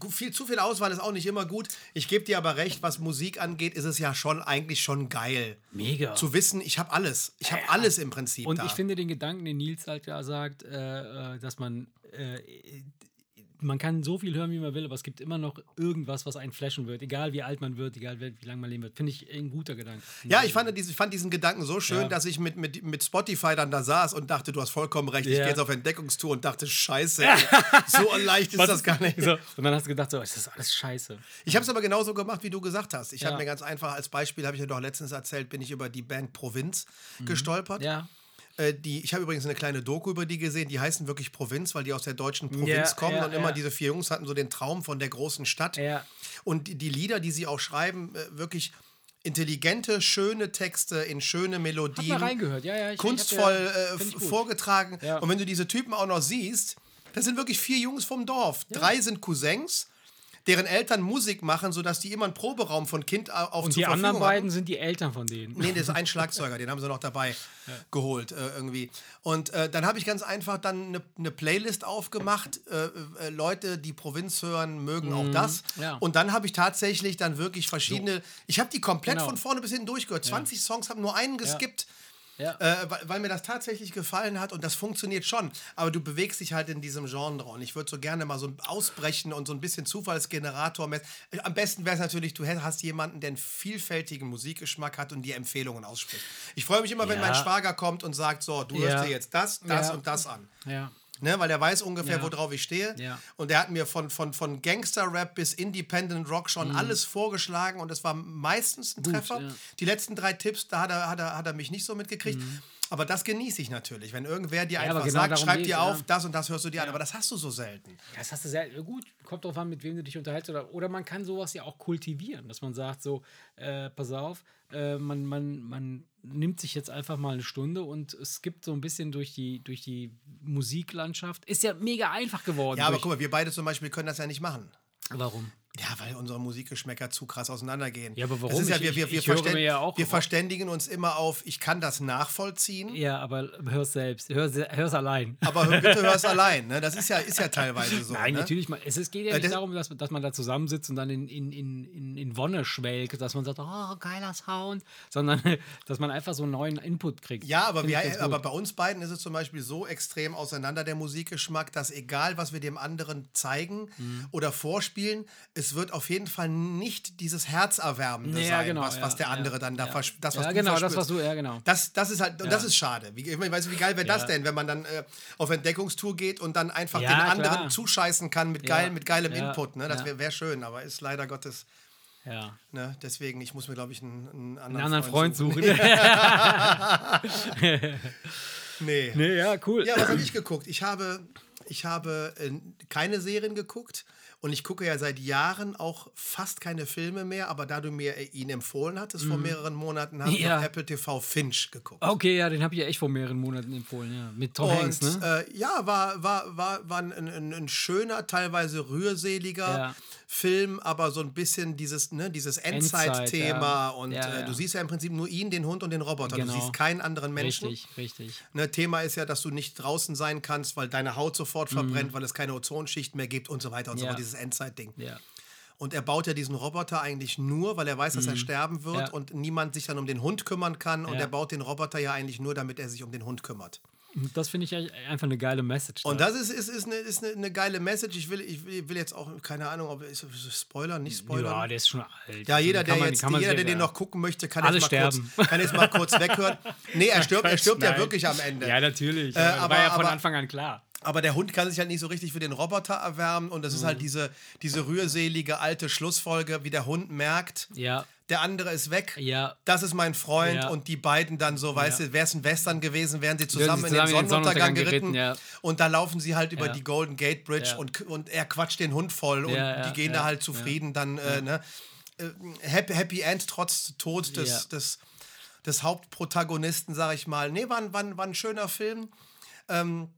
viel, zu viel Auswahl ist auch nicht immer gut. Ich gebe dir aber recht, was Musik angeht, ist es ja schon eigentlich schon geil. Mega. Zu wissen, ich habe alles. Ich habe alles im Prinzip Und da. ich finde den Gedanken, den Nils halt ja sagt, äh, äh, dass man, äh, man kann so viel hören, wie man will, aber es gibt immer noch irgendwas, was einen flashen wird. Egal wie alt man wird, egal wie lange man leben wird. Finde ich ein guter Gedanke. ja, ich fand, diesen, ich fand diesen Gedanken so schön, Ja. dass ich mit, mit, mit Spotify dann da saß und dachte, du hast vollkommen recht, ich Ja. gehe jetzt auf Entdeckungstour und dachte, scheiße, so leicht ist Was das gar nicht. So, und dann hast du gedacht, so, ist das alles scheiße. Ich habe es aber genauso gemacht, wie du gesagt hast. Ich Ja. habe mir ganz einfach als Beispiel, habe ich ja doch letztens erzählt, bin ich über die Band Provinz gestolpert. Mhm. Ja. Äh, die, ich habe übrigens eine kleine Doku über die gesehen, die heißen wirklich Provinz, weil die aus der deutschen Provinz Ja, kommen ja, und immer ja. diese vier Jungs hatten so den Traum von der großen Stadt. Ja. Und die, die Lieder, die sie auch schreiben, äh, wirklich intelligente, schöne Texte in schöne Hab Melodien. mal reingehört, ja, ja. Ich, kunstvoll ich hab ja- äh, vorgetragen. Ja. Und wenn du diese Typen auch noch siehst, das sind wirklich vier Jungs vom Dorf. Drei sind Cousins, deren Eltern Musik machen, sodass die immer einen Proberaum von Kind au- auf Und zur die anderen Verfügung beiden sind die Eltern von denen. Nee, das ist *laughs* ein Schlagzeuger, den haben sie noch dabei geholt äh, irgendwie. Und äh, dann habe ich ganz einfach dann eine ne Playlist aufgemacht. Äh, äh, Leute, die Provinz hören, mögen auch das. Mhm. ja. Und dann habe ich tatsächlich dann wirklich verschiedene. Ich habe die komplett Genau. von vorne bis hinten durchgehört. 20 Songs, habe nur einen geskippt. Ja. Äh, weil, weil mir das tatsächlich gefallen hat und das funktioniert schon. Aber du bewegst dich halt in diesem Genre und ich würde so gerne mal so ausbrechen und so ein bisschen Zufallsgenerator. mit- Am besten wäre es natürlich, du hast jemanden, der einen vielfältigen Musikgeschmack hat und dir Empfehlungen ausspricht. Ich freue mich immer, wenn Ja. mein Schwager kommt und sagt: So, du Ja. hörst dir jetzt das, das Ja. und das an. Ja. Ne, weil er weiß ungefähr, Ja. worauf ich stehe. Ja. Und er hat mir von, von, von Gangster-Rap bis Independent Rock schon alles vorgeschlagen und es war meistens ein Treffer. ja. Die letzten drei Tipps, da hat er, hat, er, hat er mich nicht so mitgekriegt. Aber das genieße ich natürlich. Wenn irgendwer dir einfach genau sagt, schreib dir auf, das und das hörst du dir an. Aber das hast du so selten. Das hast du sehr gut. Kommt drauf an, mit wem du dich unterhältst. Oder, oder man kann sowas ja auch kultivieren, dass man sagt: so, äh, pass auf, äh, man, man, man nimmt sich jetzt einfach mal eine Stunde und es gibt so ein bisschen durch die, durch die Musiklandschaft. Ist ja mega einfach geworden. Ja, aber guck mal, wir beide zum Beispiel können das ja nicht machen. Warum? Ja, weil unsere Musikgeschmäcker zu krass auseinandergehen. Ja, aber warum? Das ist ja, wir, wir, ich- wir, ich höre verstän- mir ja auch- wir verständigen uns immer auf, ich kann das nachvollziehen, Ja, aber hör's selbst. Hör, hör's allein. aber hör- bitte hör es *laughs* allein. Ne? Das ist ja, ist ja teilweise so. Nein, ne? natürlich. Es, es geht ja nicht das- darum, dass, dass man da zusammensitzt und dann in, in, in, in, in Wonne schwelgt, dass man sagt, oh, geiler Sound, sondern *laughs* dass man einfach so einen neuen Input kriegt. Ja, aber, wir, aber bei uns beiden ist es zum Beispiel so extrem auseinander der Musikgeschmack, dass egal, was wir dem anderen zeigen Mhm. oder vorspielen, es wird auf jeden Fall nicht dieses Herzerwärmende Ja, sein, genau, was, was ja, der ja, andere dann da ja. das, was Ja, genau, das, was du, ja, genau. Das, das ist halt, und das ist schade. Wie, ich meine, weißt du, wie geil wäre das Ja. denn, wenn man dann äh, auf Entdeckungstour geht und dann einfach Ja, den anderen klar. zuscheißen kann mit, Ja, geil, mit geilem ja, Input. Ne? Das ja. wäre wär schön, aber ist leider Gottes. Ja. Ne? Deswegen, ich muss mir, glaube ich, einen, einen anderen, Einen anderen Freund suchen. *laughs* *laughs* Nee. nee, ja, cool. Ja, was habe ich geguckt? Ich habe, ich habe äh, keine Serien geguckt und ich gucke ja seit Jahren auch fast keine Filme mehr, aber da du mir ihn empfohlen hattest vor mehreren Monaten, habe ich Mhm. Ja. auf Apple TV Finch geguckt. Okay, ja, den habe ich ja echt vor mehreren Monaten empfohlen, ja. Mit Tom Hanks, Und ne? äh, ja, war, war, war, war ein, ein, ein schöner, teilweise rührseliger Ja. Film, aber so ein bisschen dieses, ne, dieses Endzeit-Thema. ja. Und Ja, äh, du siehst ja im Prinzip nur ihn, den Hund und den Roboter. Genau. Du siehst keinen anderen Menschen. Richtig, richtig. Ne, Thema ist ja, dass du nicht draußen sein kannst, weil deine Haut sofort verbrennt, weil es keine Ozonschicht mehr gibt und so weiter und so Mhm. Fort, dieses Endzeit-Ding. Ja. Und er baut ja diesen Roboter eigentlich nur, weil er weiß, dass er sterben wird Mhm. Ja. und niemand sich dann um den Hund kümmern kann. Und Ja. er baut den Roboter ja eigentlich nur, damit er sich um den Hund kümmert. Und Das finde ich einfach eine geile Message. Und da. das ist, ist, ist, eine, ist eine, eine geile Message. Ich will, ich will jetzt auch, keine Ahnung, ob ist, ist Spoiler, nicht Spoiler. ja, der ist schon alt. Ja, jeder, Den der, man- jetzt, jeder, der den noch gucken möchte, kann jetzt, mal kurz, *laughs* kann jetzt mal kurz weghören. Nee, er *laughs* stirbt, er stirbt ja wirklich am Ende. Ja, natürlich. Äh, aber, war ja von aber- Anfang an klar. Aber der Hund kann sich halt nicht so richtig für den Roboter erwärmen. Und das ist Mhm. halt diese, diese rührselige alte Schlussfolge, wie der Hund merkt, Ja, der andere ist weg. ja. Das ist mein Freund Ja. und die beiden dann so, weißt Ja. du, wäre es ein Western gewesen, wären sie sie zusammen, in zusammen den in den Sonnenuntergang geritten. geritten, ja. Und da laufen sie halt über die Golden Gate Bridge und, und er quatscht den Hund voll und die gehen da halt zufrieden dann, äh, ne? Äh, Happy, Happy End trotz Tod des, des, des Hauptprotagonisten, sag ich mal. Nee, war, ein- war, war ein schöner Film. Ähm,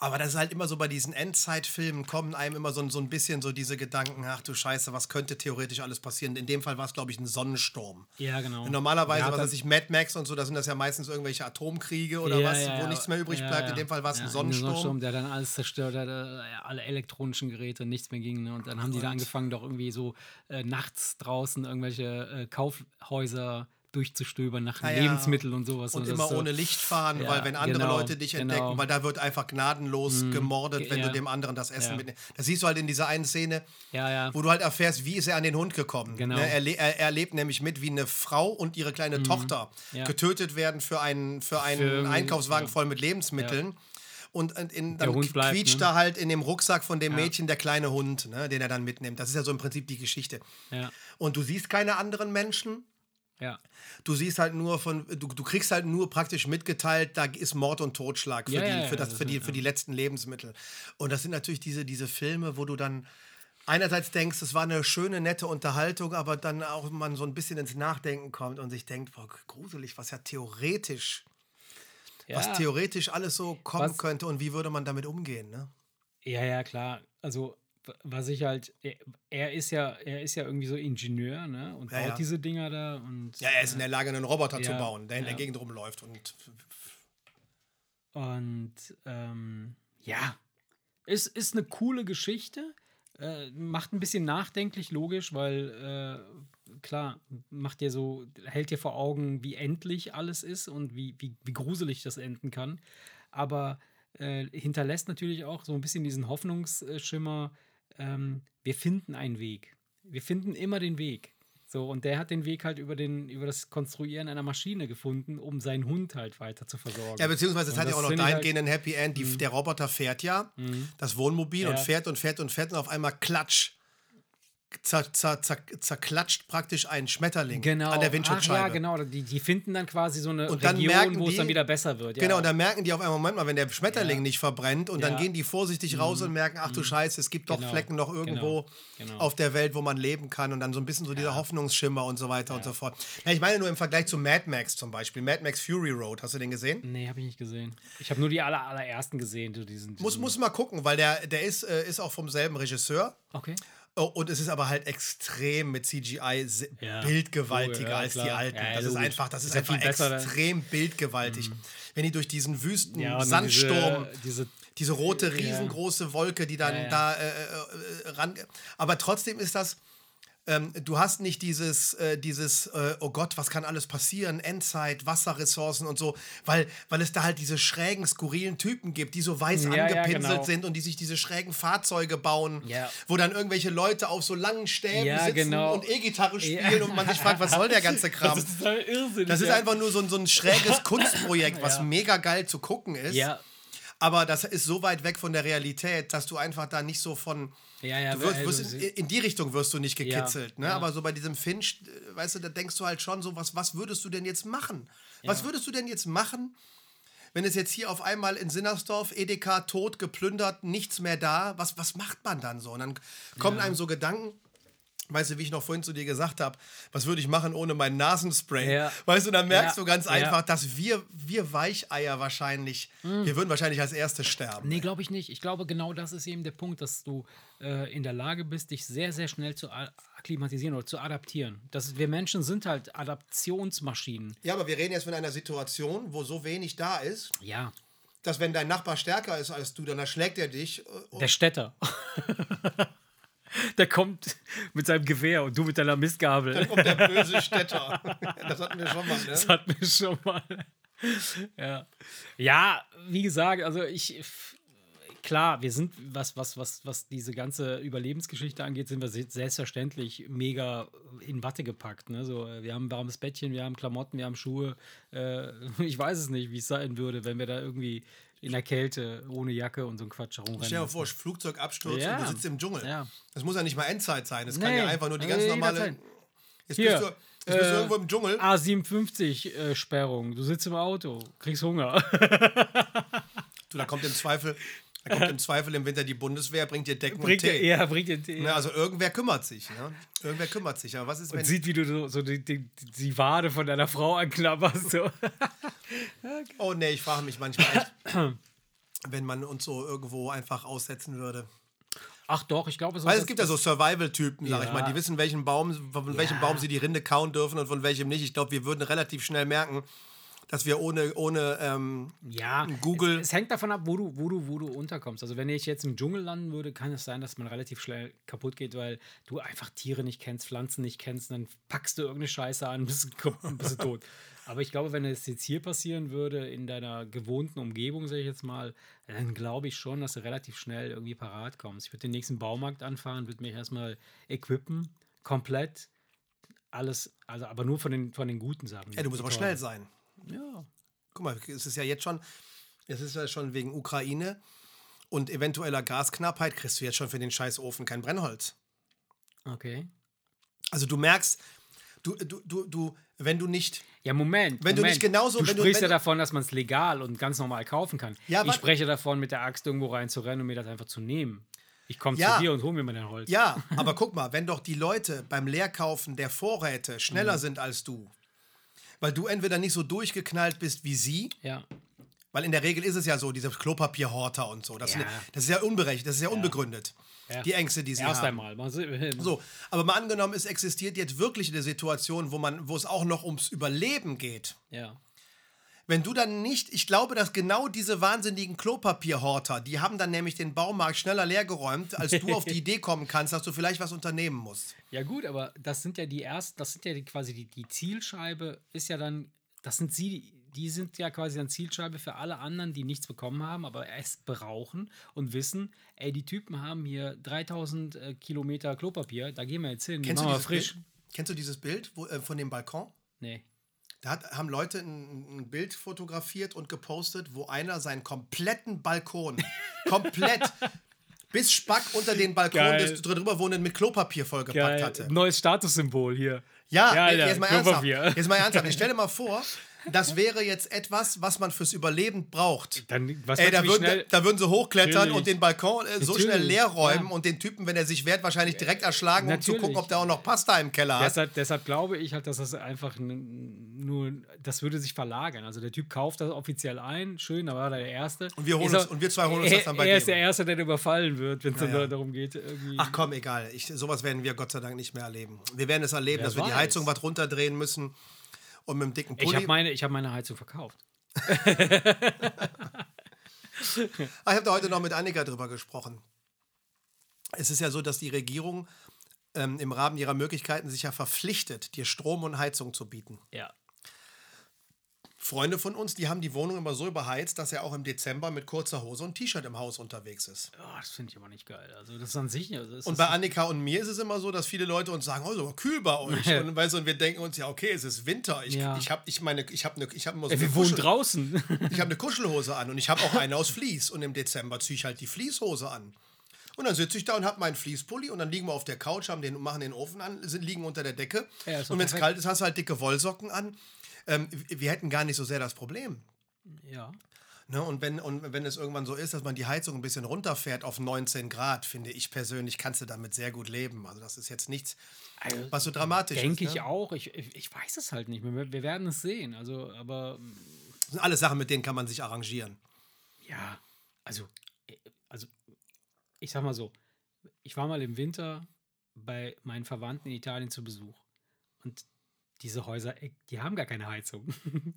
aber das ist halt immer so bei diesen Endzeitfilmen kommen einem immer so, ein- so ein bisschen so diese Gedanken, ach du Scheiße, was könnte theoretisch alles passieren? In dem Fall war es, glaube ich, ein Sonnensturm. Ja, genau. Normalerweise, ja, was weiß ich, Mad Max und so, da sind das ja meistens irgendwelche Atomkriege oder Ja, was, ja, wo nichts mehr übrig bleibt. In dem Fall war es Ja, ein Sonnensturm. der dann alles zerstört hat, alle elektronischen Geräte, nichts mehr ging. Ne? Und dann haben die da angefangen, doch irgendwie so äh, nachts draußen irgendwelche äh, Kaufhäuser durchzustöbern nach Ja, ja. Lebensmitteln und sowas. Und? Das immer so- ohne Licht fahren, Ja, weil wenn andere genau, Leute dich genau. entdecken, weil da wird einfach gnadenlos gemordet, wenn ja. du dem anderen das Essen Ja. mitnimmst. Das siehst du halt in dieser einen Szene, Ja, ja. wo du halt erfährst, wie ist er an den Hund gekommen. Genau. Ne, er, le- er, er lebt nämlich mit, wie eine Frau und ihre kleine Tochter Mhm. Ja. getötet werden für einen, für einen Für Einkaufswagen ja. voll mit Lebensmitteln. Und in, dann bleibt, quietscht ne? da halt in dem Rucksack von dem Mädchen der kleine Hund, ne, den er dann mitnimmt. Das ist ja so im Prinzip die Geschichte. Ja, Und du siehst keine anderen Menschen. Ja. Du siehst halt nur von, du, du kriegst halt nur praktisch mitgeteilt, da ist Mord und Totschlag für, Ja, die, ja, für, das, für, die, für die letzten Lebensmittel. Und das sind natürlich diese, diese Filme, wo du dann einerseits denkst, es war eine schöne, nette Unterhaltung, aber dann auch man so ein bisschen ins Nachdenken kommt und sich denkt, boah, gruselig, was ja theoretisch, was theoretisch alles so kommen Was- könnte und wie würde man damit umgehen, ne? Ja, ja, klar. Also, was ich halt, er, er ist ja, er ist ja irgendwie so Ingenieur, ne? Und Ja, baut ja. diese Dinger da und. Ja, er ist in der Lage, einen Roboter zu Ja, bauen, der in der. Gegend rumläuft und Und ähm, ja, es ist eine coole Geschichte. Äh, macht ein bisschen nachdenklich, logisch, weil äh, klar, macht dir so, hält dir vor Augen, wie endlich alles ist und wie, wie, wie gruselig das enden kann. Aber äh, hinterlässt natürlich auch so ein bisschen diesen Hoffnungsschimmer, ähm, wir finden einen Weg. Wir finden immer den Weg. So, und der hat den Weg halt über, den, über das Konstruieren einer Maschine gefunden, um seinen Hund halt weiter zu versorgen. Ja, beziehungsweise es Und hat ja auch noch halt- dahingehend ein Happy End. Die, Der Roboter fährt ja, das Wohnmobil, und Ja. fährt und fährt und fährt und auf einmal klatsch. Zer, zer, zer, zerklatscht praktisch ein Schmetterling genau. an der Windschutzscheibe. Ach, ja, genau. Die, die finden dann quasi so eine Und dann Region, merken wo es dann wieder besser wird. Ja. Genau, und dann merken die auf einmal, Moment mal, wenn der Schmetterling Ja. nicht verbrennt und dann Ja. gehen die vorsichtig raus und merken, ach du Scheiße, es gibt doch Genau. Flecken noch irgendwo Genau. Genau. auf der Welt, wo man leben kann und dann so ein bisschen so dieser Hoffnungsschimmer und so weiter und so fort. Ich meine nur im Vergleich zu Mad Max zum Beispiel, Mad Max Fury Road, hast du den gesehen? Nee, habe ich nicht gesehen. Ich habe nur die aller, allerersten gesehen. So diesen, Muss, diesen, muss mal gucken, weil der, der ist, äh, ist auch vom selben Regisseur. Okay. Oh, und es ist aber halt extrem mit CGI Ja. bildgewaltiger Oh, ja, als die klar. alten. Ja, das ist einfach, das ist, Ist ja einfach besser dann. extrem bildgewaltig. Wenn die durch diesen wüsten Sandsturm, Diese, diese, diese rote, riesengroße Wolke, die dann da äh, äh, äh, ran. Aber trotzdem ist das. Ähm, du hast nicht dieses, äh, dieses äh, oh Gott, was kann alles passieren, Endzeit, Wasserressourcen und so, weil, weil es da halt diese schrägen, skurrilen Typen gibt, die so weiß Ja, ja, angepinselt genau. sind und die sich diese schrägen Fahrzeuge bauen, Ja. wo dann irgendwelche Leute auf so langen Stäben Ja, sitzen genau. und E-Gitarre spielen Ja. und man sich fragt, was soll der *laughs* ganze Kram? das ist total irrsinnig. Das ist ja. einfach nur so, ein- so ein schräges *laughs* Kunstprojekt, was Ja. mega geil zu gucken ist. Ja, Aber das ist so weit weg von der Realität, dass du einfach da nicht so von. Ja, ja. Du wirst, also, wirst in, in die Richtung wirst du nicht gekitzelt, Ja, ne? ja. Aber so bei diesem Finch, äh, weißt du, da denkst du halt schon so, was, was würdest du denn jetzt machen? Was würdest du denn jetzt machen, wenn es jetzt hier auf einmal in Sinnersdorf, Edeka tot, geplündert, nichts mehr da? Was, was macht man dann so? Und dann kommen einem so Gedanken. Weißt du, wie ich noch vorhin zu dir gesagt habe, was würde ich machen ohne mein Nasenspray? Ja. Weißt du, dann merkst Ja. du ganz einfach, dass wir, wir Weicheier wahrscheinlich, wir würden wahrscheinlich als Erste sterben. Nee, glaube ich nicht. Ich glaube, genau das ist eben der Punkt, dass du äh, in der Lage bist, dich sehr, sehr schnell zu akklimatisieren oder zu adaptieren. Das, wir Menschen sind halt Adaptionsmaschinen. Ja, aber wir reden jetzt von einer Situation, wo so wenig da ist, Ja, dass wenn dein Nachbar stärker ist als du, dann erschlägt er dich. äh, der Städter. *laughs* *laughs* der kommt mit seinem Gewehr und du mit deiner Mistgabel. Dann kommt der böse Städter. *laughs* Das hatten wir schon mal, ne? Das hat mir schon mal. ja. ja, wie gesagt, also ich. Klar, wir sind, was, was, was, was diese ganze Überlebensgeschichte angeht, sind wir se- selbstverständlich mega in Watte gepackt. Ne? So, wir haben ein warmes Bettchen, wir haben Klamotten, wir haben Schuhe. Äh, *laughs* ich weiß es nicht, wie es sein würde, wenn wir da irgendwie in der Kälte ohne Jacke und so ein Quatsch rumrennen. Stell dir vor, Flugzeugabsturz Ja. und du sitzt im Dschungel. Ja. Das muss ja nicht mal Endzeit sein. Das kann Nee, ja einfach nur die ganz normale. Jetzt Hier, bist du, jetzt bist du äh, irgendwo im Dschungel. A57-Sperrung, du sitzt im Auto, kriegst Hunger. *laughs* Du, da kommt im Zweifel, da kommt *laughs* im Zweifel im Winter die Bundeswehr, bringt dir Decken bringt und Tee. ja, bringt dir Tee. Ne, also irgendwer kümmert sich. Ne? Irgendwer kümmert sich. Aber was ist, Und wenn. sieht, wie du so, so die, die, die Wade von deiner Frau anknabberst. So. *laughs* Oh nee, ich frage mich manchmal echt, wenn man uns so irgendwo einfach aussetzen würde. Ach doch, ich glaube, so Weil es gibt ja so Survival-Typen, sag ich Ja. mal, die wissen, welchen Baum, von welchem Baum sie die Rinde kauen dürfen und von welchem nicht. Ich glaube, wir würden relativ schnell merken, dass wir ohne, ohne ähm, ja, Google- Es, es hängt davon ab, wo du, wo, du, wo du unterkommst. Also, wenn ich jetzt im Dschungel landen würde, kann es sein, dass man relativ schnell kaputt geht, weil du einfach Tiere nicht kennst, Pflanzen nicht kennst, dann packst du irgendeine Scheiße an, bist, *laughs* du- bist du tot. Aber ich glaube, wenn es jetzt hier passieren würde, in deiner gewohnten Umgebung, sage ich jetzt mal, dann glaube ich schon, dass du relativ schnell irgendwie parat kommst. Ich würde den nächsten Baumarkt anfahren, würde mich erstmal equippen, komplett. Alles, also aber nur von den, von den guten Sachen. Ja, du musst aber schnell sein. Ja. Guck mal, es ist ja jetzt schon, es ist ja schon wegen Ukraine und eventueller Gasknappheit kriegst du jetzt schon für den Scheißofen kein Brennholz. Okay. Also du merkst, du, du, du, du wenn du nicht, Ja, Moment. Wenn du Moment. nicht genauso- Du du- sprichst wenn ja du- davon, dass man es legal und ganz normal kaufen kann. Ja, ich spreche davon, mit der Axt irgendwo reinzurennen und mir das einfach zu nehmen. Ich komme Ja. zu dir und hole mir mal dein Holz. ja, *laughs* aber guck mal, wenn doch die Leute beim Leerkaufen der Vorräte Mhm. schneller sind als du, weil du entweder nicht so durchgeknallt bist wie sie, Ja. weil in der Regel ist es ja so, diese Klopapierhorter und so, das, Ja. sind, das ist ja unberechtigt, das ist ja, unbegründet, Ja. die Ängste, die sie Erst haben. einmal. Mal sehen. *laughs* So, aber mal angenommen, es existiert jetzt wirklich eine Situation, wo man, wo es auch noch ums Überleben geht. Ja. Wenn du dann nicht, ich glaube, dass genau diese wahnsinnigen Klopapierhorter, die haben dann nämlich den Baumarkt schneller leergeräumt, als du auf die *laughs* Idee kommen kannst, dass du vielleicht was unternehmen musst. Ja, gut, aber das sind ja die ersten, das sind ja die, quasi die, die Zielscheibe, ist ja dann, das sind sie, die sind ja quasi dann Zielscheibe für alle anderen, die nichts bekommen haben, aber es brauchen und wissen, ey, die Typen haben hier 3000 äh, Kilometer Klopapier, da gehen wir jetzt hin, Kennst du, machen wir dieses frisch. Bild? Kennst du dieses Bild wo, äh, von dem Balkon? Nee. Da hat, haben Leute ein, ein Bild fotografiert und gepostet, wo einer seinen kompletten Balkon, *laughs* komplett bis Spack unter den Balkon Geil. des drüber wohnenden mit Klopapier vollgepackt Geil. hatte. Neues Statussymbol hier. Ja, Ja, jetzt, Alter, mal ernsthaft. Jetzt mal *laughs* ernsthaft. Ich stell dir mal vor, das wäre jetzt etwas, was man fürs Überleben braucht. Dann, was Ey, da würden, schnell- da würden sie hochklettern Natürlich. und den Balkon äh, so Natürlich, schnell leer räumen ja. und den Typen, wenn er sich wehrt, wahrscheinlich direkt erschlagen, um zu Natürlich. gucken, ob der auch noch Pasta im Keller hat. Deshalb, deshalb glaube ich halt, dass das einfach nur, das würde sich verlagern. Also der Typ kauft das offiziell ein, schön, da war er der Erste. Und wir holen uns- und wir zwei holen uns er, das dann bei Er ist dem. der Erste, der überfallen wird, wenn es Ja, dann ja. darum geht. Irgendwie. Ach komm, egal. Ich, sowas werden wir Gott sei Dank nicht mehr erleben. Wir werden es erleben, Wer dass wir die weiß. Heizung was runterdrehen müssen und mit dem dicken ich Pulli. habe meine, ich hab meine Heizung verkauft. *laughs* *laughs* Ich habe da heute noch mit Annika drüber gesprochen. Es ist ja so, dass die Regierung ähm, im Rahmen ihrer Möglichkeiten sich ja verpflichtet, dir Strom und Heizung zu bieten. Ja. Freunde von uns, die haben die Wohnung immer so überheizt, dass er auch im Dezember mit kurzer Hose und T-Shirt im Haus unterwegs ist. Oh, das finde ich aber nicht geil. Also das ist an sich. Also Und bei Annika und mir ist es immer so, dass viele Leute uns sagen, oh, ist aber kühl bei euch. *laughs* Und, weißt und wir denken uns, ja, okay, es ist Winter. Ich, Ja. ich habe ich meine, ich hab ne, ich hab immer so Ey, wir eine wohnen draußen. *laughs* Ich habe eine *laughs* Kuschelhose an und ich habe auch eine aus Vlies. Und im Dezember ziehe ich halt die Vlieshose an. Und dann sitze ich da und habe meinen Fließpulli und dann liegen wir auf der Couch, haben den, machen den Ofen an, sind, liegen unter der Decke. Ja, und wenn es kalt ist, hast du halt dicke Wollsocken an. Ähm, wir hätten gar nicht so sehr das Problem. ja. Ne? Und, wenn, und wenn es irgendwann so ist, dass man die Heizung ein bisschen runterfährt auf 19 Grad, finde ich persönlich, kannst du damit sehr gut leben. Also das ist jetzt nichts, Also, was so dramatisch Denke ist. ich ne? auch. Ich, ich weiß es halt nicht. Wir, wir werden es sehen. Also, aber Das sind alles Sachen, mit denen kann man sich arrangieren. Ja, also, äh, also ich sag mal so, ich war mal im Winter bei meinen Verwandten in Italien zu Besuch. Und diese Häuser, ey, die haben gar keine Heizung. *laughs*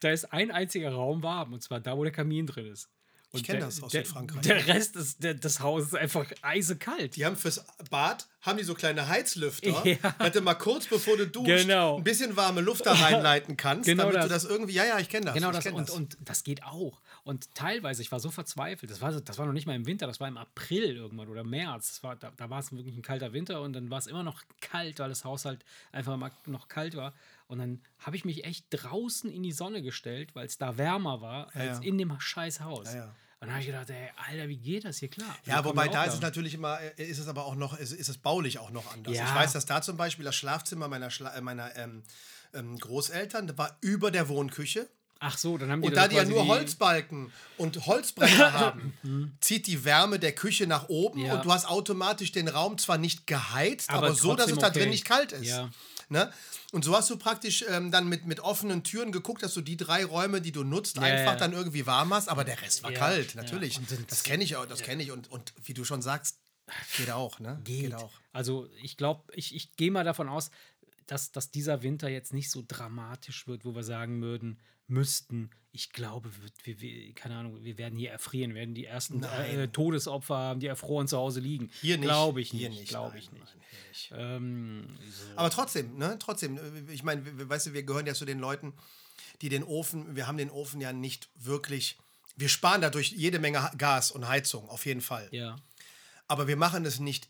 da ist ein einziger Raum warm, und zwar da, wo der Kamin drin ist. Und Ich kenn der- das aus der, Südfrankreich. Der Rest des, der, des Hauses ist einfach eisekalt. Die haben fürs Bad haben die so kleine Heizlüfter, *laughs* Ja. dass du mal kurz bevor du duschst Genau. ein bisschen warme Luft da reinleiten kannst, Genau damit das. du das irgendwie, ja, ja, ich kenne das. Genau das und, und das geht auch. Und teilweise, ich war so verzweifelt, das war, das war noch nicht mal im Winter, das war im April irgendwann oder März. Das war, da, da war es wirklich ein kalter Winter und dann war es immer noch kalt, weil das Haus halt einfach mal noch kalt war. Und dann habe ich mich echt draußen in die Sonne gestellt, weil es da wärmer war, als ja. in dem scheiß Haus. Ja. Und dann habe ich gedacht, ey, Alter, wie geht das hier klar? Ja, wobei da ist es natürlich immer, äh, ist es aber auch noch, ist, ist es baulich auch noch anders. Ich weiß, dass da zum Beispiel das Schlafzimmer meiner, Schla äh, meiner ähm, ähm, Großeltern das war über der Wohnküche. Ach so, dann haben die Und da die ja nur Holzbalken und Holzbretter *laughs* haben, zieht die Wärme der Küche nach oben Ja. und du hast automatisch den Raum zwar nicht geheizt, aber, Aber so, dass es da okay. drin nicht kalt ist. Ja. Ne? Und so hast du praktisch ähm, dann mit, mit offenen Türen geguckt, dass du die drei Räume, die du nutzt, einfach ja. dann irgendwie warm hast, aber der Rest war Ja, kalt, ja. natürlich. Und das kenne ich auch, das kenne ich. Und, und wie du schon sagst, geht auch, ne? geht. auch. Also ich glaube, ich, ich gehe mal davon aus, dass, dass dieser Winter jetzt nicht so dramatisch wird, wo wir sagen würden, müssten. Ich glaube, wir, wir, keine Ahnung, wir werden hier erfrieren, werden die ersten Nein. äh, Todesopfer haben, die erfroren zu Hause liegen. Hier nicht. Glaube ich nicht. Glaube ich nicht. nein, nicht. Ähm, so. Aber trotzdem, ne? Trotzdem, äh, ich meine, wir- weißt du, wir gehören ja zu den Leuten, die den Ofen, wir haben den Ofen ja nicht wirklich, wir sparen dadurch jede Menge Gas und Heizung, auf jeden Fall. ja. Aber wir machen es nicht,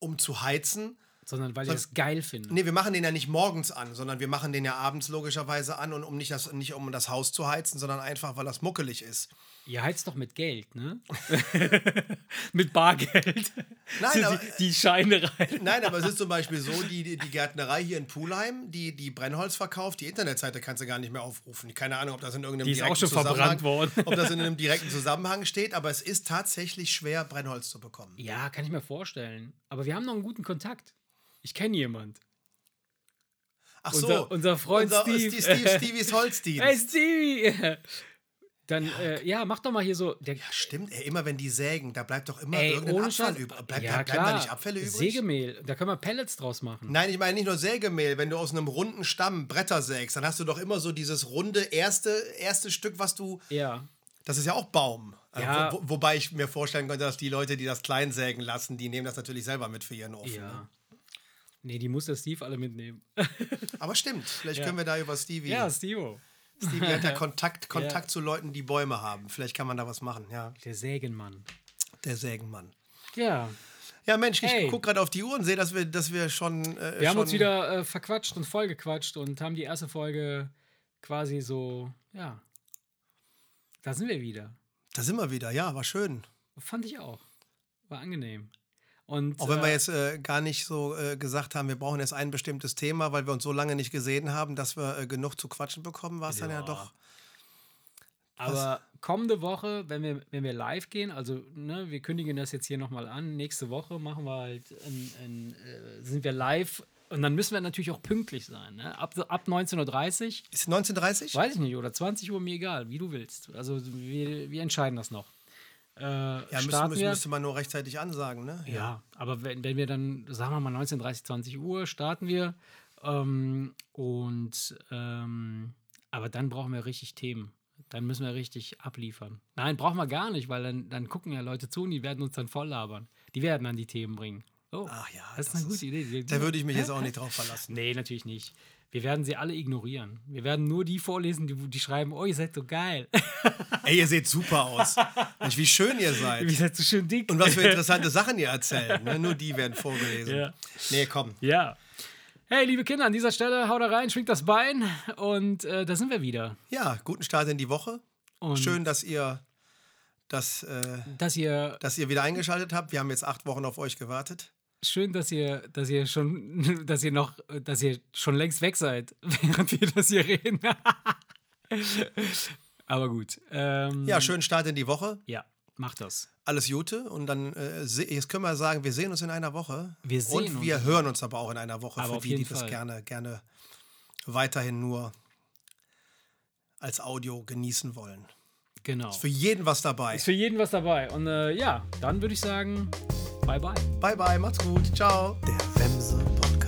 um zu heizen. Sondern weil ich es geil finde. Nee, wir machen den ja nicht morgens an, sondern wir machen den ja abends logischerweise an und um nicht, das, nicht um das Haus zu heizen, sondern einfach, weil das muckelig ist. Ihr heizt doch mit Geld, ne? *laughs* *laughs* mit Bargeld. Nein, aber- die Scheine rein. Nein, aber es ist zum Beispiel so, die, die, Gärtnerei hier in Pulheim, die, die Brennholz verkauft, die Internetseite kannst du gar nicht mehr aufrufen. Keine Ahnung, ob das in irgendeinem Die ist auch direkten schon verbrannt Zusammenhang- worden. Ob das in einem direkten Zusammenhang steht, aber es ist tatsächlich schwer, Brennholz zu bekommen. Ja, kann ich mir vorstellen. Aber wir haben noch einen guten Kontakt. Ich kenne jemand. Ach Unser- unser Freund unser, Steve. Steve. Steve Stevies *laughs* Holzdienst. Hey Stevie! *laughs* Dann, ja, äh, ja mach doch mal hier so. Der, Stimmt, ey, immer wenn die sägen, da bleibt doch immer ey, irgendein Abfall übrig. Bleib, ja, bleib, bleiben klar. da nicht Abfälle übrig? Sägemehl. Da können wir Pellets draus machen. Nein, ich meine nicht nur Sägemehl. Wenn du aus einem runden Stamm Bretter sägst, dann hast du doch immer so dieses runde erste, erste Stück, was du. Ja. Das ist ja auch Baum. Also, Ja. Wo, wobei ich mir vorstellen könnte, dass die Leute, die das klein sägen lassen, die nehmen das natürlich selber mit für ihren Ofen. Ne? Ja. Nee, die muss der Steve alle mitnehmen. *laughs* Aber stimmt, vielleicht Ja. können wir da über Stevie. ja, Steve. Stevie hat ja *laughs* Kontakt, Kontakt zu Leuten, die Bäume haben. Vielleicht kann man da was machen, ja. Der Sägenmann. Der Sägenmann. Ja. Ja, Mensch, ich Hey. gucke gerade auf die Uhr und sehe, dass wir, dass wir schon. Äh, Wir haben schon uns wieder äh, verquatscht und vollgequatscht und haben die erste Folge quasi so, ja. Da sind wir wieder. Da sind wir wieder, ja, war schön. Fand ich auch. war angenehm. Und, Auch wenn wir jetzt äh, gar nicht so äh, gesagt haben, wir brauchen jetzt ein bestimmtes Thema, weil wir uns so lange nicht gesehen haben, dass wir äh, genug zu quatschen bekommen, war es dann ja doch. Aber kommende Woche, wenn wir, wenn wir live gehen, also ne, wir kündigen das jetzt hier nochmal an, nächste Woche machen wir halt, ein, ein, äh, sind wir live und dann müssen wir natürlich auch pünktlich sein. Ne? Ab, ab 19.30 Uhr. Ist 19.30 Weiß ich nicht, oder 20 Uhr, mir egal, wie du willst. Also wir, wir entscheiden das noch. Äh, ja, müsste, müsste, müsste man nur rechtzeitig ansagen, ne? Ja, ja aber wenn, wenn wir dann, sagen wir mal 19.30 20 Uhr, starten wir. Ähm, und ähm, aber dann brauchen wir richtig Themen. Dann müssen wir richtig abliefern. Nein, brauchen wir gar nicht, weil dann, dann gucken ja Leute zu und die werden uns dann voll labern. Die werden dann die Themen bringen. Oh, Ach ja, das, das ist eine gute Idee. Da würde ich mich jetzt auch nicht drauf verlassen. Nee, natürlich nicht. Wir werden sie alle ignorieren. Wir werden nur die vorlesen, die, die schreiben, oh, ihr seid so geil. *laughs* Ey, ihr seht super aus. Mensch, wie schön ihr seid. Ihr seid so schön dick. Und was für *laughs* interessante Sachen ihr erzählt. Ne? Nur die werden vorgelesen. Ja. Nee, komm. Ja. Hey, liebe Kinder, an dieser Stelle haut da rein, schwingt das Bein und äh, da sind wir wieder. Ja, guten Start in die Woche. Und Schön, dass ihr, das, äh, dass, ihr, dass ihr wieder eingeschaltet habt. Wir haben jetzt acht Wochen auf euch gewartet schön, dass ihr, dass ihr schon, *laughs* dass ihr noch, dass ihr schon längst weg seid, *laughs* während wir das hier reden. *laughs* Aber gut. Ähm, ja, schönen Start in die Woche. Ja, macht das. Alles Gute und dann, äh, jetzt können wir sagen, wir sehen uns in einer Woche. Wir sehen Und wir uns. hören uns aber auch in einer Woche, aber für die, die das gerne, gerne weiterhin nur als Audio genießen wollen. Genau. Ist für jeden was dabei. Ist für jeden was dabei. Und äh, ja, dann würde ich sagen, bye bye. Bye bye, macht's gut. Ciao. Der Wemse Podcast.